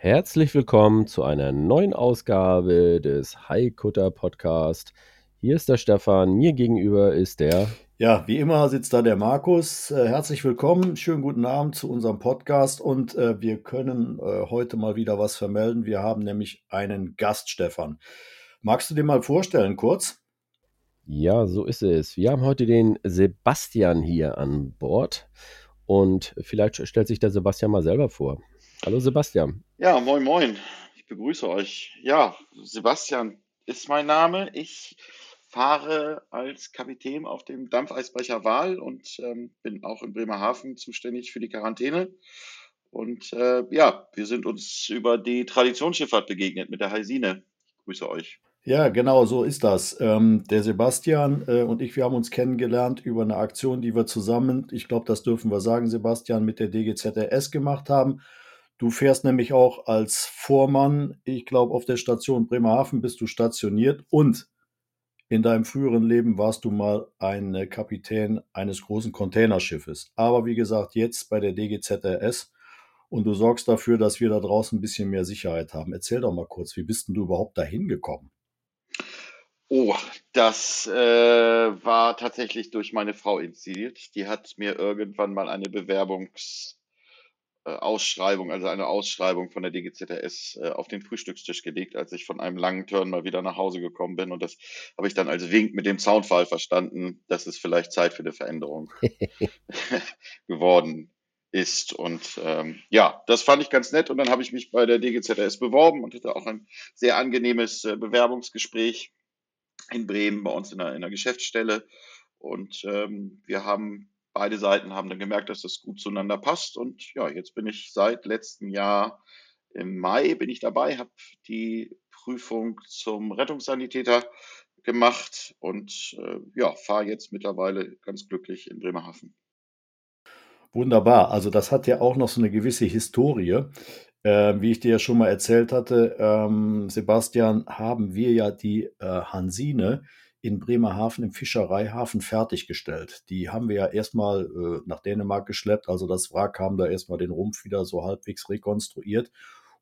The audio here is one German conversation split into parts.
Herzlich willkommen zu einer neuen Ausgabe des Haikutter Podcast. Hier ist der Stefan, mir gegenüber ist der. Ja, wie immer sitzt da der Markus. Äh, herzlich willkommen, schönen guten Abend zu unserem Podcast und äh, wir können äh, heute mal wieder was vermelden. Wir haben nämlich einen Gast, Stefan. Magst du dir mal vorstellen kurz? Ja, so ist es. Wir haben heute den Sebastian hier an Bord und vielleicht stellt sich der Sebastian mal selber vor. Hallo Sebastian. Ja, moin, moin. Ich begrüße euch. Ja, Sebastian ist mein Name. Ich fahre als Kapitän auf dem Dampfeisbrecher Wahl und ähm, bin auch in Bremerhaven zuständig für die Quarantäne. Und äh, ja, wir sind uns über die Traditionsschifffahrt begegnet mit der Heisine. Ich grüße euch. Ja, genau, so ist das. Ähm, der Sebastian äh, und ich, wir haben uns kennengelernt über eine Aktion, die wir zusammen, ich glaube, das dürfen wir sagen, Sebastian, mit der DGZRS gemacht haben. Du fährst nämlich auch als Vormann, ich glaube, auf der Station Bremerhaven bist du stationiert und in deinem früheren Leben warst du mal ein Kapitän eines großen Containerschiffes. Aber wie gesagt, jetzt bei der DGZRS und du sorgst dafür, dass wir da draußen ein bisschen mehr Sicherheit haben. Erzähl doch mal kurz, wie bist denn du überhaupt dahin gekommen? Oh, das äh, war tatsächlich durch meine Frau inszeniert. Die hat mir irgendwann mal eine Bewerbungsausschreibung, äh, also eine Ausschreibung von der DGZRS äh, auf den Frühstückstisch gelegt, als ich von einem langen Turn mal wieder nach Hause gekommen bin. Und das habe ich dann als Wink mit dem Soundfall verstanden, dass es vielleicht Zeit für eine Veränderung geworden ist. Und ähm, ja, das fand ich ganz nett. Und dann habe ich mich bei der DGZRS beworben und hatte auch ein sehr angenehmes äh, Bewerbungsgespräch in Bremen bei uns in der, in der Geschäftsstelle. Und ähm, wir haben, beide Seiten haben dann gemerkt, dass das gut zueinander passt. Und ja, jetzt bin ich seit letztem Jahr im Mai bin ich dabei, habe die Prüfung zum Rettungssanitäter gemacht und äh, ja, fahre jetzt mittlerweile ganz glücklich in Bremerhaven. Wunderbar. Also das hat ja auch noch so eine gewisse Historie. Äh, wie ich dir ja schon mal erzählt hatte, ähm, Sebastian, haben wir ja die äh, Hansine in Bremerhaven im Fischereihafen fertiggestellt. Die haben wir ja erstmal äh, nach Dänemark geschleppt. Also das Wrack haben da erstmal den Rumpf wieder so halbwegs rekonstruiert.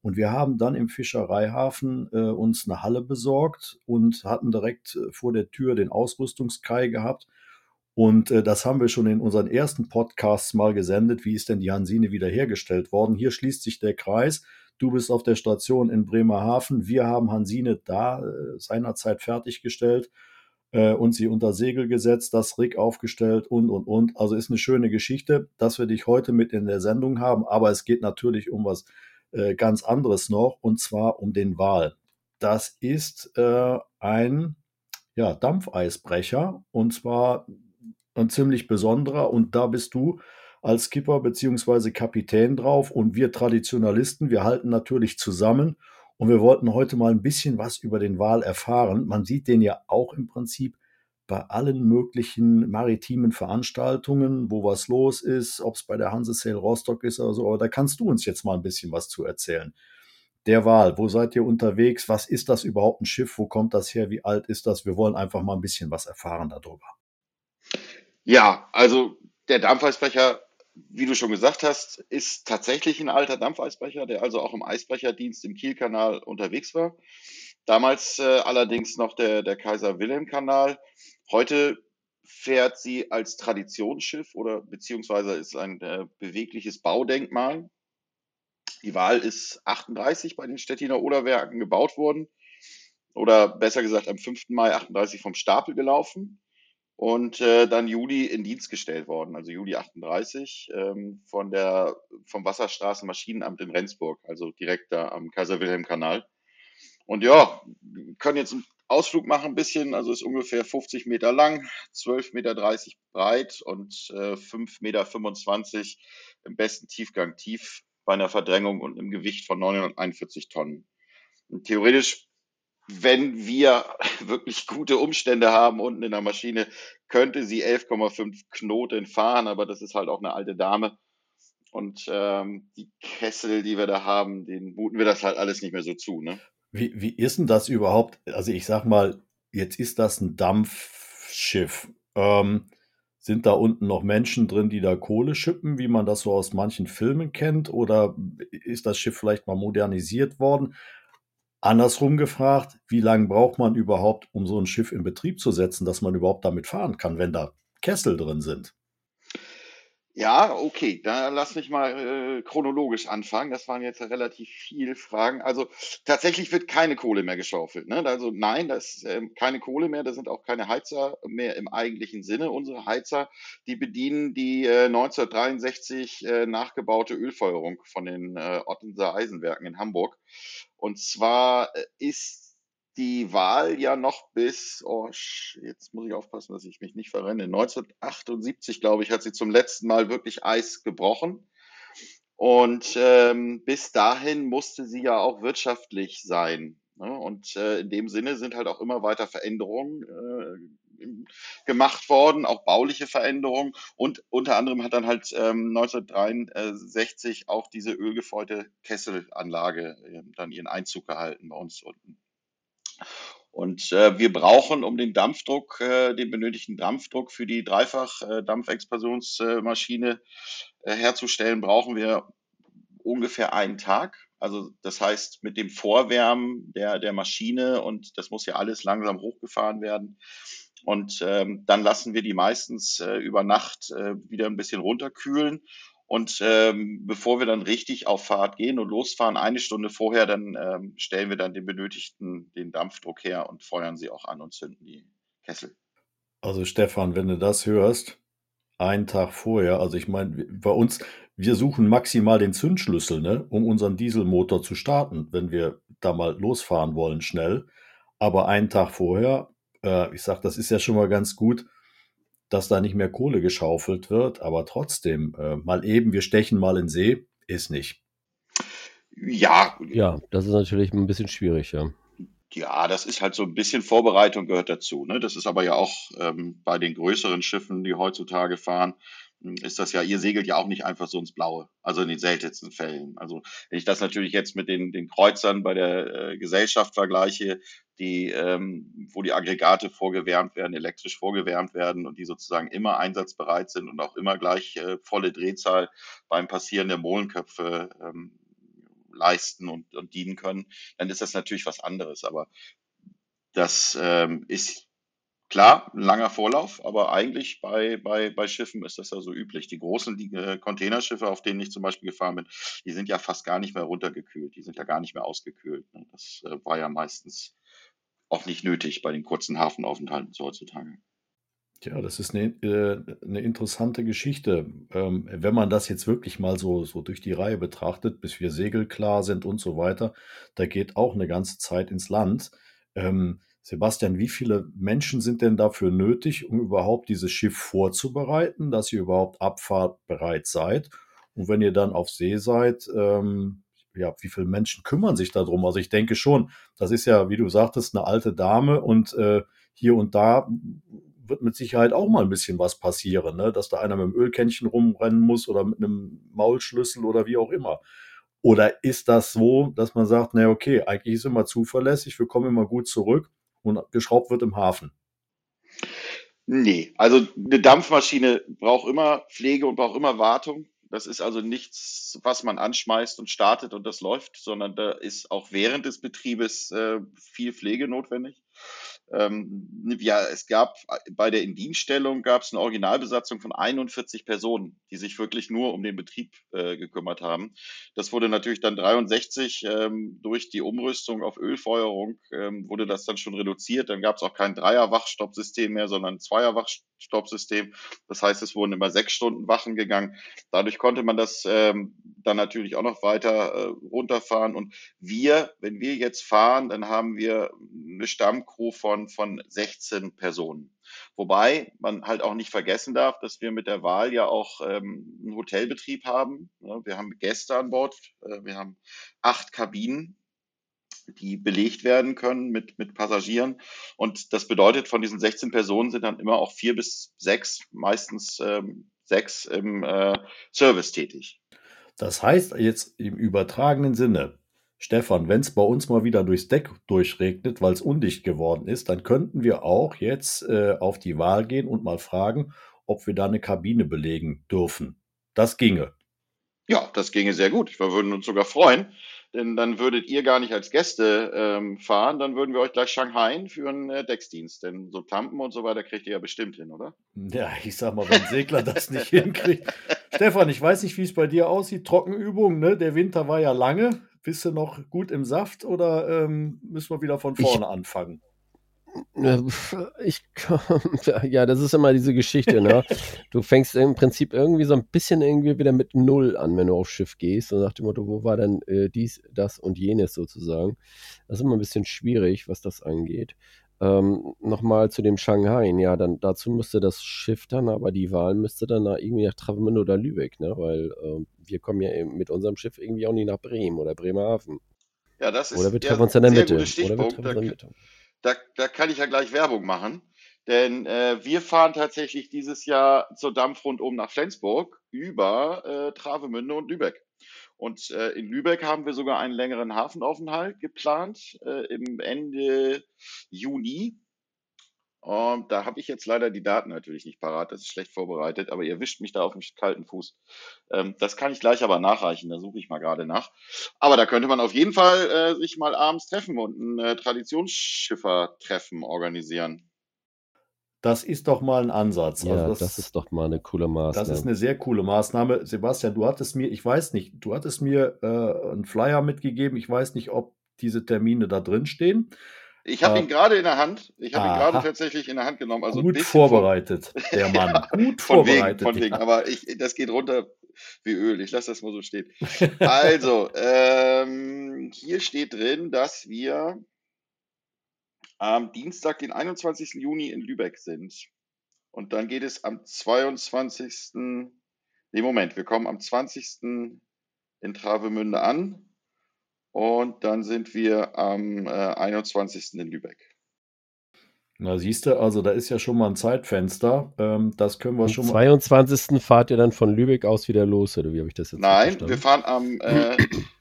Und wir haben dann im Fischereihafen äh, uns eine Halle besorgt und hatten direkt äh, vor der Tür den Ausrüstungskai gehabt. Und äh, das haben wir schon in unseren ersten Podcasts mal gesendet. Wie ist denn die Hansine wiederhergestellt worden? Hier schließt sich der Kreis. Du bist auf der Station in Bremerhaven. Wir haben Hansine da äh, seinerzeit fertiggestellt äh, und sie unter Segel gesetzt, das Rig aufgestellt und, und, und. Also ist eine schöne Geschichte, dass wir dich heute mit in der Sendung haben. Aber es geht natürlich um was äh, ganz anderes noch und zwar um den Wal. Das ist äh, ein ja, Dampfeisbrecher und zwar ein ziemlich besonderer und da bist du als Skipper beziehungsweise Kapitän drauf und wir Traditionalisten, wir halten natürlich zusammen und wir wollten heute mal ein bisschen was über den Wal erfahren. Man sieht den ja auch im Prinzip bei allen möglichen maritimen Veranstaltungen, wo was los ist, ob es bei der Hansesail Rostock ist oder so, aber da kannst du uns jetzt mal ein bisschen was zu erzählen. Der Wal, wo seid ihr unterwegs? Was ist das überhaupt ein Schiff? Wo kommt das her? Wie alt ist das? Wir wollen einfach mal ein bisschen was erfahren darüber. Ja, also der Dampfeisbrecher, wie du schon gesagt hast, ist tatsächlich ein alter Dampfeisbrecher, der also auch im Eisbrecherdienst im Kielkanal unterwegs war. Damals äh, allerdings noch der, der Kaiser Wilhelm Kanal. Heute fährt sie als Traditionsschiff oder beziehungsweise ist ein äh, bewegliches Baudenkmal. Die Wahl ist 38 bei den Stettiner Oderwerken gebaut worden oder besser gesagt am 5. Mai 38 vom Stapel gelaufen und äh, dann Juli in Dienst gestellt worden, also Juli 38 ähm, von der vom Wasserstraßenmaschinenamt in Rendsburg, also direkt da am Kaiser-Wilhelm-Kanal. Und ja, können jetzt einen Ausflug machen ein bisschen, also ist ungefähr 50 Meter lang, 12,30 Meter breit und äh, 5,25 Meter im besten Tiefgang tief. bei einer Verdrängung und einem Gewicht von 941 Tonnen. Und theoretisch, wenn wir wirklich gute Umstände haben unten in der Maschine, könnte sie 11,5 Knoten fahren, aber das ist halt auch eine alte Dame. Und ähm, die Kessel, die wir da haben, den muten wir das halt alles nicht mehr so zu. Ne? Wie, wie ist denn das überhaupt? Also ich sag mal, jetzt ist das ein Dampfschiff. Ähm, sind da unten noch Menschen drin, die da Kohle schippen, wie man das so aus manchen Filmen kennt? Oder ist das Schiff vielleicht mal modernisiert worden? Andersrum gefragt, wie lange braucht man überhaupt, um so ein Schiff in Betrieb zu setzen, dass man überhaupt damit fahren kann, wenn da Kessel drin sind? Ja, okay, dann lass mich mal äh, chronologisch anfangen. Das waren jetzt relativ viele Fragen. Also tatsächlich wird keine Kohle mehr geschaufelt. Ne? Also nein, das ist ähm, keine Kohle mehr. Da sind auch keine Heizer mehr im eigentlichen Sinne. Unsere Heizer, die bedienen die äh, 1963 äh, nachgebaute Ölfeuerung von den äh, Ottenser Eisenwerken in Hamburg. Und zwar äh, ist die Wahl ja noch bis, oh, jetzt muss ich aufpassen, dass ich mich nicht verrenne. 1978, glaube ich, hat sie zum letzten Mal wirklich Eis gebrochen. Und ähm, bis dahin musste sie ja auch wirtschaftlich sein. Ne? Und äh, in dem Sinne sind halt auch immer weiter Veränderungen äh, gemacht worden, auch bauliche Veränderungen. Und unter anderem hat dann halt ähm, 1963 auch diese ölgefeuerte Kesselanlage äh, dann ihren Einzug gehalten bei uns unten. Und äh, wir brauchen, um den Dampfdruck, äh, den benötigten Dampfdruck für die Dreifach-Dampfexpansionsmaschine äh, herzustellen, brauchen wir ungefähr einen Tag. Also das heißt, mit dem Vorwärmen der, der Maschine und das muss ja alles langsam hochgefahren werden. Und ähm, dann lassen wir die meistens äh, über Nacht äh, wieder ein bisschen runterkühlen und ähm, bevor wir dann richtig auf Fahrt gehen und losfahren, eine Stunde vorher, dann ähm, stellen wir dann den benötigten, den Dampfdruck her und feuern sie auch an und zünden die Kessel. Also Stefan, wenn du das hörst, einen Tag vorher, also ich meine, bei uns, wir suchen maximal den Zündschlüssel, ne, um unseren Dieselmotor zu starten, wenn wir da mal losfahren wollen, schnell. Aber einen Tag vorher, äh, ich sag, das ist ja schon mal ganz gut, dass da nicht mehr Kohle geschaufelt wird, aber trotzdem, äh, mal eben, wir stechen mal in See, ist nicht. Ja. Ja, das ist natürlich ein bisschen schwierig, ja. Ja, das ist halt so ein bisschen Vorbereitung gehört dazu. Ne? Das ist aber ja auch ähm, bei den größeren Schiffen, die heutzutage fahren, ist das ja, ihr segelt ja auch nicht einfach so ins Blaue, also in den seltensten Fällen. Also wenn ich das natürlich jetzt mit den, den Kreuzern bei der äh, Gesellschaft vergleiche, die, ähm, wo die Aggregate vorgewärmt werden, elektrisch vorgewärmt werden und die sozusagen immer einsatzbereit sind und auch immer gleich äh, volle Drehzahl beim Passieren der Mohlenköpfe ähm, leisten und, und dienen können, dann ist das natürlich was anderes. Aber das ähm, ist Klar, ein langer Vorlauf, aber eigentlich bei, bei, bei Schiffen ist das ja so üblich. Die großen die, äh, Containerschiffe, auf denen ich zum Beispiel gefahren bin, die sind ja fast gar nicht mehr runtergekühlt. Die sind ja gar nicht mehr ausgekühlt. Ne? Das äh, war ja meistens auch nicht nötig bei den kurzen Hafenaufenthalten so heutzutage. Ja, das ist eine, äh, eine interessante Geschichte. Ähm, wenn man das jetzt wirklich mal so, so durch die Reihe betrachtet, bis wir segelklar sind und so weiter, da geht auch eine ganze Zeit ins Land. Ähm, Sebastian, wie viele Menschen sind denn dafür nötig, um überhaupt dieses Schiff vorzubereiten, dass ihr überhaupt abfahrtbereit seid? Und wenn ihr dann auf See seid, ähm, ja, wie viele Menschen kümmern sich darum? Also ich denke schon, das ist ja, wie du sagtest, eine alte Dame und äh, hier und da wird mit Sicherheit auch mal ein bisschen was passieren, ne? dass da einer mit einem Ölkännchen rumrennen muss oder mit einem Maulschlüssel oder wie auch immer. Oder ist das so, dass man sagt, na okay, eigentlich ist immer zuverlässig, wir kommen immer gut zurück und geschraubt wird im Hafen. Nee, also eine Dampfmaschine braucht immer Pflege und braucht immer Wartung. Das ist also nichts, was man anschmeißt und startet und das läuft, sondern da ist auch während des Betriebes äh, viel Pflege notwendig. Ähm, ja, es gab bei der Indienststellung gab es eine Originalbesatzung von 41 Personen, die sich wirklich nur um den Betrieb äh, gekümmert haben. Das wurde natürlich dann 63 ähm, durch die Umrüstung auf Ölfeuerung ähm, wurde das dann schon reduziert. Dann gab es auch kein Dreier-Wachstoppsystem mehr, sondern ein Zweier-Wachstoppsystem. Das heißt, es wurden immer sechs Stunden Wachen gegangen. Dadurch konnte man das ähm, dann natürlich auch noch weiter äh, runterfahren. Und wir, wenn wir jetzt fahren, dann haben wir eine Stammcrew von von, von 16 Personen. Wobei man halt auch nicht vergessen darf, dass wir mit der Wahl ja auch ähm, einen Hotelbetrieb haben. Wir haben Gäste an Bord, äh, wir haben acht Kabinen, die belegt werden können mit, mit Passagieren. Und das bedeutet, von diesen 16 Personen sind dann immer auch vier bis sechs, meistens ähm, sechs im äh, Service tätig. Das heißt jetzt im übertragenen Sinne, Stefan, wenn es bei uns mal wieder durchs Deck durchregnet, weil es undicht geworden ist, dann könnten wir auch jetzt äh, auf die Wahl gehen und mal fragen, ob wir da eine Kabine belegen dürfen. Das ginge. Ja, das ginge sehr gut. Wir würden uns sogar freuen, denn dann würdet ihr gar nicht als Gäste ähm, fahren, dann würden wir euch gleich Shanghai für einen äh, Decksdienst. Denn so Tampen und so weiter kriegt ihr ja bestimmt hin, oder? Ja, ich sag mal, wenn Segler das nicht hinkriegt. Stefan, ich weiß nicht, wie es bei dir aussieht. Trockenübung, ne? Der Winter war ja lange. Bist du noch gut im Saft oder ähm, müssen wir wieder von vorne ich, anfangen? Ich, ja, das ist immer diese Geschichte, ne? Du fängst im Prinzip irgendwie so ein bisschen irgendwie wieder mit Null an, wenn du aufs Schiff gehst und nach dem Motto, wo war denn äh, dies, das und jenes sozusagen. Das ist immer ein bisschen schwierig, was das angeht. Ähm, Nochmal zu dem Shanghai, ja, dann dazu müsste das Schiff dann, aber die Wahl müsste dann nach, irgendwie nach Travemünde oder Lübeck, ne? Weil äh, wir kommen ja mit unserem Schiff irgendwie auch nicht nach Bremen oder Bremerhaven. Ja, das ist oder wir treffen uns in der Mitte. Oder wir treffen uns in der Mitte. Da, da kann ich ja gleich Werbung machen. Denn äh, wir fahren tatsächlich dieses Jahr zur Dampfrundum nach Flensburg über äh, Travemünde und Lübeck. Und äh, in Lübeck haben wir sogar einen längeren Hafenaufenthalt geplant äh, im Ende Juni. Und da habe ich jetzt leider die Daten natürlich nicht parat, das ist schlecht vorbereitet, aber ihr wischt mich da auf den kalten Fuß. Ähm, das kann ich gleich aber nachreichen, da suche ich mal gerade nach. Aber da könnte man auf jeden Fall äh, sich mal abends treffen und ein äh, Traditionsschiffer-Treffen organisieren. Das ist doch mal ein Ansatz. Ja, also das, das, ist doch mal eine coole Maßnahme. Das ist eine sehr coole Maßnahme. Sebastian, du hattest mir, ich weiß nicht, du hattest mir äh, einen Flyer mitgegeben. Ich weiß nicht, ob diese Termine da drin stehen. Ich habe äh, ihn gerade in der Hand. Ich habe ihn gerade tatsächlich in der Hand genommen. Also gut vorbereitet, von, der Mann. ja, gut vorbereitet. Von wegen, von wegen. Aber ich, das geht runter wie Öl. Ich lasse das mal so stehen. Also, ähm, hier steht drin, dass wir am Dienstag, den 21. Juni in Lübeck sind. Und dann geht es am 22. Nee, Moment, wir kommen am 20. in Travemünde an. Und dann sind wir am äh, 21. in Lübeck. Na, siehst du, also da ist ja schon mal ein Zeitfenster. Ähm, das können wir am schon mal. Am 22. fahrt ihr dann von Lübeck aus wieder los, oder wie habe ich das jetzt Nein, verstanden? wir fahren am, äh,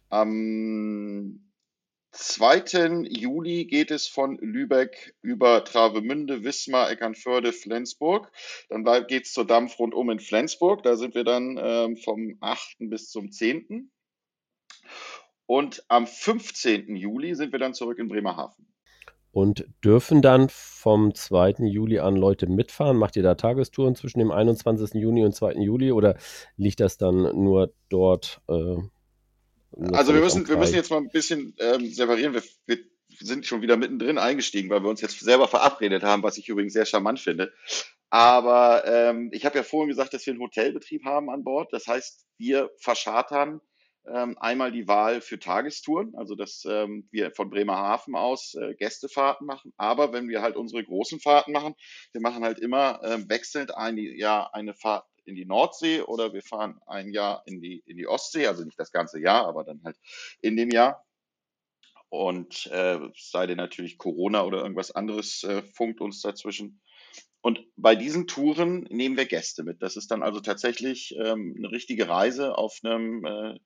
am 2. Juli geht es von Lübeck über Travemünde, Wismar, Eckernförde, Flensburg. Dann geht es zur Dampf rundum in Flensburg. Da sind wir dann ähm, vom 8. bis zum 10. Und am 15. Juli sind wir dann zurück in Bremerhaven. Und dürfen dann vom 2. Juli an Leute mitfahren? Macht ihr da Tagestouren zwischen dem 21. Juni und 2. Juli oder liegt das dann nur dort? Äh, also wir müssen, wir müssen jetzt mal ein bisschen ähm, separieren. Wir, wir sind schon wieder mittendrin eingestiegen, weil wir uns jetzt selber verabredet haben, was ich übrigens sehr charmant finde. Aber ähm, ich habe ja vorhin gesagt, dass wir einen Hotelbetrieb haben an Bord. Das heißt, wir verschartern ähm, einmal die Wahl für Tagestouren, also dass ähm, wir von Bremerhaven aus äh, Gästefahrten machen. Aber wenn wir halt unsere großen Fahrten machen, wir machen halt immer ähm, wechselnd ein Jahr eine Fahrt in die Nordsee oder wir fahren ein Jahr in die, in die Ostsee, also nicht das ganze Jahr, aber dann halt in dem Jahr. Und äh, sei denn natürlich Corona oder irgendwas anderes äh, funkt uns dazwischen. Und bei diesen Touren nehmen wir Gäste mit. Das ist dann also tatsächlich ähm, eine richtige Reise auf einem äh,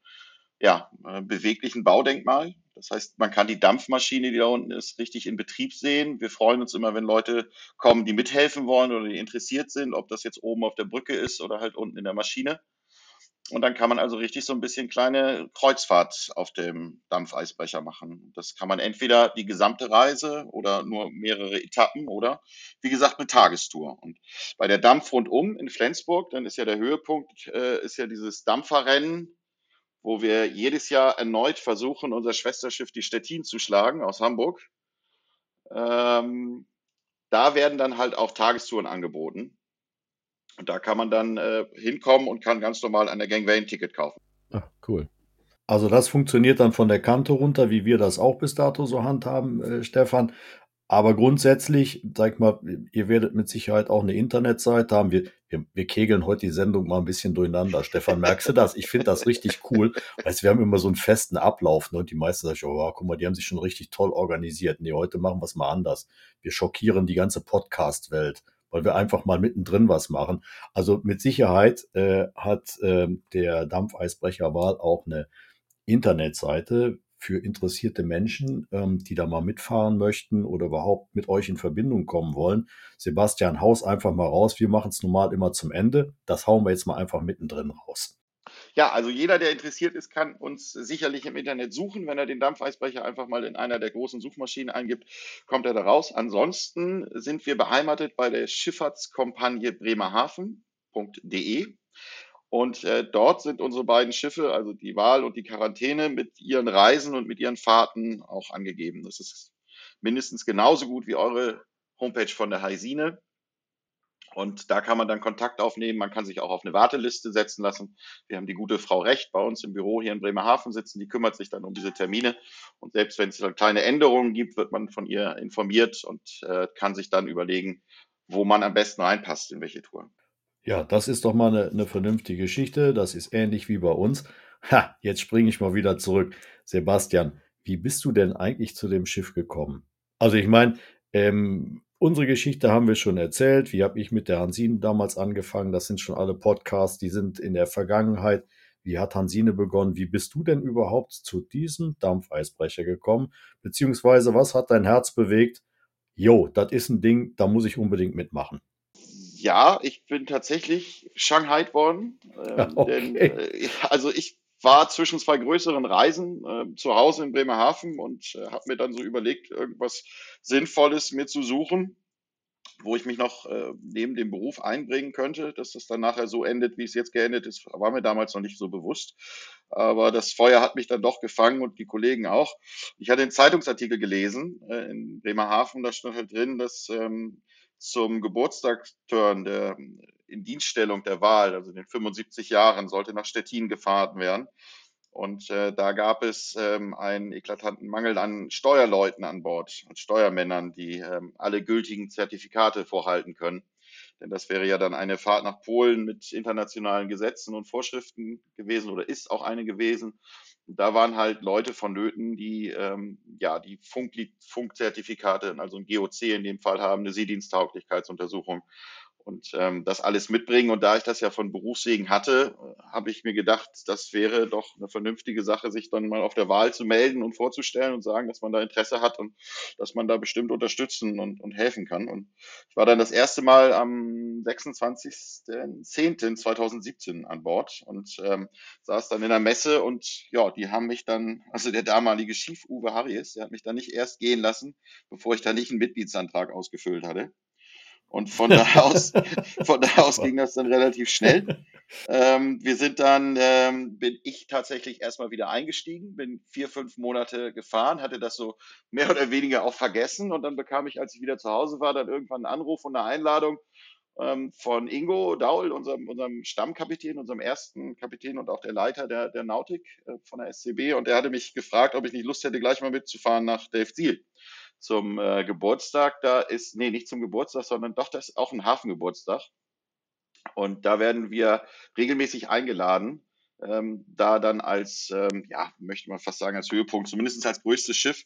ja, äh, beweglichen Baudenkmal. Das heißt, man kann die Dampfmaschine, die da unten ist, richtig in Betrieb sehen. Wir freuen uns immer, wenn Leute kommen, die mithelfen wollen oder die interessiert sind, ob das jetzt oben auf der Brücke ist oder halt unten in der Maschine. Und dann kann man also richtig so ein bisschen kleine Kreuzfahrt auf dem Dampfeisbecher machen. Das kann man entweder die gesamte Reise oder nur mehrere Etappen oder wie gesagt eine Tagestour. Und bei der Dampf rundum in Flensburg, dann ist ja der Höhepunkt, äh, ist ja dieses Dampferrennen wo wir jedes Jahr erneut versuchen, unser Schwesterschiff die Stettin zu schlagen aus Hamburg. Ähm, da werden dann halt auch Tagestouren angeboten. Und da kann man dann äh, hinkommen und kann ganz normal an der Gangway ein Ticket kaufen. Ach, cool. Also das funktioniert dann von der Kante runter, wie wir das auch bis dato so handhaben, äh, Stefan. Aber grundsätzlich, sag mal, ihr werdet mit Sicherheit auch eine Internetseite haben. Wir, wir, wir kegeln heute die Sendung mal ein bisschen durcheinander. Stefan, merkst du das? Ich finde das richtig cool. Weißt, wir haben immer so einen festen Ablauf ne? und die meisten sagen, oh, guck mal, die haben sich schon richtig toll organisiert. Nee, heute machen wir es mal anders. Wir schockieren die ganze Podcast-Welt weil wir einfach mal mittendrin was machen. Also mit Sicherheit äh, hat äh, der Dampfeisbrecherwahl auch eine Internetseite für interessierte Menschen, ähm, die da mal mitfahren möchten oder überhaupt mit euch in Verbindung kommen wollen. Sebastian, haus einfach mal raus. Wir machen es normal immer zum Ende. Das hauen wir jetzt mal einfach mittendrin raus. Ja, also jeder, der interessiert ist, kann uns sicherlich im Internet suchen. Wenn er den Dampfeisbrecher einfach mal in einer der großen Suchmaschinen eingibt, kommt er da raus. Ansonsten sind wir beheimatet bei der Schifffahrtskompagne Bremerhaven.de. Und äh, dort sind unsere beiden Schiffe, also die Wahl und die Quarantäne, mit ihren Reisen und mit ihren Fahrten auch angegeben. Das ist mindestens genauso gut wie eure Homepage von der Heisine. Und da kann man dann Kontakt aufnehmen. Man kann sich auch auf eine Warteliste setzen lassen. Wir haben die gute Frau Recht bei uns im Büro hier in Bremerhaven sitzen. Die kümmert sich dann um diese Termine. Und selbst wenn es dann kleine Änderungen gibt, wird man von ihr informiert und äh, kann sich dann überlegen, wo man am besten reinpasst, in welche Tour. Ja, das ist doch mal eine, eine vernünftige Geschichte. Das ist ähnlich wie bei uns. Ha, jetzt springe ich mal wieder zurück. Sebastian, wie bist du denn eigentlich zu dem Schiff gekommen? Also ich meine, ähm, unsere Geschichte haben wir schon erzählt. Wie habe ich mit der Hansine damals angefangen? Das sind schon alle Podcasts, die sind in der Vergangenheit. Wie hat Hansine begonnen? Wie bist du denn überhaupt zu diesem Dampfeisbrecher gekommen? Beziehungsweise was hat dein Herz bewegt? Jo, das ist ein Ding, da muss ich unbedingt mitmachen ja, ich bin tatsächlich Shanghai worden. Ähm, okay. denn, äh, also ich war zwischen zwei größeren Reisen äh, zu Hause in Bremerhaven und äh, habe mir dann so überlegt, irgendwas Sinnvolles mir zu suchen, wo ich mich noch äh, neben dem Beruf einbringen könnte, dass das dann nachher so endet, wie es jetzt geendet ist, war mir damals noch nicht so bewusst. Aber das Feuer hat mich dann doch gefangen und die Kollegen auch. Ich hatte einen Zeitungsartikel gelesen äh, in Bremerhaven, da stand halt drin, dass ähm, zum Geburtstagsturn der Indienststellung der Wahl, also den 75 Jahren, sollte nach Stettin gefahren werden. Und äh, da gab es ähm, einen eklatanten Mangel an Steuerleuten an Bord, an Steuermännern, die ähm, alle gültigen Zertifikate vorhalten können. Denn das wäre ja dann eine Fahrt nach Polen mit internationalen Gesetzen und Vorschriften gewesen oder ist auch eine gewesen da waren halt Leute vonnöten, die ähm, ja die Funk Funkzertifikate, also ein GOC in dem Fall haben, eine Seediensttauglichkeitsuntersuchung und ähm, das alles mitbringen. Und da ich das ja von Berufswegen hatte, äh, habe ich mir gedacht, das wäre doch eine vernünftige Sache, sich dann mal auf der Wahl zu melden und vorzustellen und sagen, dass man da Interesse hat und dass man da bestimmt unterstützen und, und helfen kann. Und ich war dann das erste Mal am 26.10.2017 an Bord und ähm, saß dann in der Messe und ja, die haben mich dann, also der damalige Chief Uwe Harries, der hat mich dann nicht erst gehen lassen, bevor ich da nicht einen Mitgliedsantrag ausgefüllt hatte. Und von da aus, von da aus ging das dann relativ schnell. Ähm, wir sind dann, ähm, bin ich tatsächlich erstmal wieder eingestiegen, bin vier, fünf Monate gefahren, hatte das so mehr oder weniger auch vergessen. Und dann bekam ich, als ich wieder zu Hause war, dann irgendwann einen Anruf und eine Einladung ähm, von Ingo Daul, unserem, unserem Stammkapitän, unserem ersten Kapitän und auch der Leiter der, der Nautik äh, von der SCB und der hatte mich gefragt, ob ich nicht Lust hätte, gleich mal mitzufahren nach Delfzijl zum äh, Geburtstag. Da ist, nee, nicht zum Geburtstag, sondern doch, das ist auch ein Hafengeburtstag. Und da werden wir regelmäßig eingeladen, ähm, da dann als, ähm, ja, möchte man fast sagen, als Höhepunkt, zumindest als größtes Schiff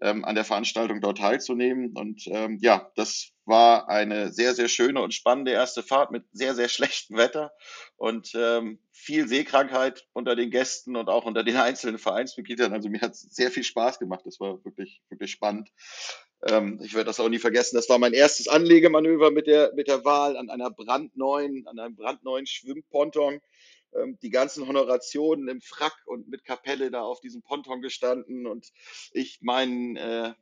ähm, an der Veranstaltung dort teilzunehmen. Und ähm, ja, das war eine sehr, sehr schöne und spannende erste Fahrt mit sehr, sehr schlechtem Wetter und ähm, viel Seekrankheit unter den Gästen und auch unter den einzelnen Vereinsmitgliedern. Also mir hat es sehr viel Spaß gemacht. Das war wirklich, wirklich spannend. Ähm, ich werde das auch nie vergessen. Das war mein erstes Anlegemanöver mit der, mit der Wahl an einer brandneuen, an einem brandneuen Schwimmponton die ganzen Honorationen im Frack und mit Kapelle da auf diesem Ponton gestanden und ich mein, äh,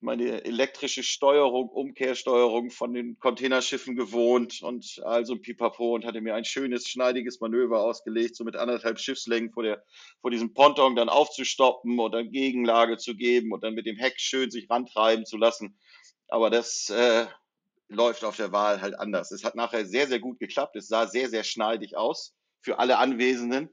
meine elektrische Steuerung, Umkehrsteuerung von den Containerschiffen gewohnt und also Pipapo und hatte mir ein schönes, schneidiges Manöver ausgelegt, so mit anderthalb Schiffslängen vor, der, vor diesem Ponton dann aufzustoppen und dann Gegenlage zu geben und dann mit dem Heck schön sich rantreiben zu lassen. Aber das äh, läuft auf der Wahl halt anders. Es hat nachher sehr, sehr gut geklappt. Es sah sehr, sehr schneidig aus für alle Anwesenden.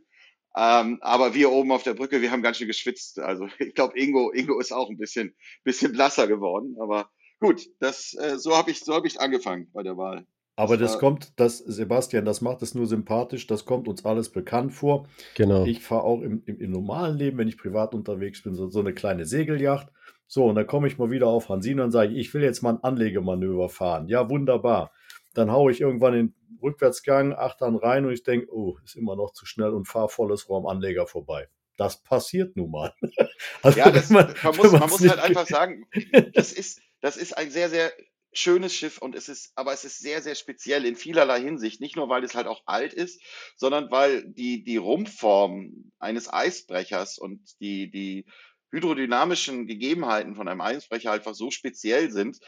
Ähm, aber wir oben auf der Brücke, wir haben ganz schön geschwitzt. Also ich glaube, Ingo, Ingo ist auch ein bisschen, bisschen blasser geworden. Aber gut, das, äh, so habe ich, so hab ich angefangen bei der Wahl. Aber Das das kommt, das, Sebastian, das macht es nur sympathisch, das kommt uns alles bekannt vor. Genau. Ich fahre auch im, im, im normalen Leben, wenn ich privat unterwegs bin, so, so eine kleine Segelyacht. So, und dann komme ich mal wieder auf Hansine und sage, ich will jetzt mal ein Anlegemanöver fahren. Ja, wunderbar. Dann haue ich irgendwann den Rückwärtsgang, Achtern rein und ich denke, oh, ist immer noch zu schnell und fahre volles Rohr am Anleger vorbei. Das passiert nun mal. Also, Ja, das, man, wenn muss, man muss halt einfach sagen, das ist, das ist ein sehr, sehr schönes Schiff und es ist, aber es ist sehr, sehr speziell in vielerlei Hinsicht. Nicht nur, weil es halt auch alt ist, sondern weil die, die Rumpfform eines Eisbrechers und die, die hydrodynamischen Gegebenheiten von einem Eisbrecher einfach so speziell sind,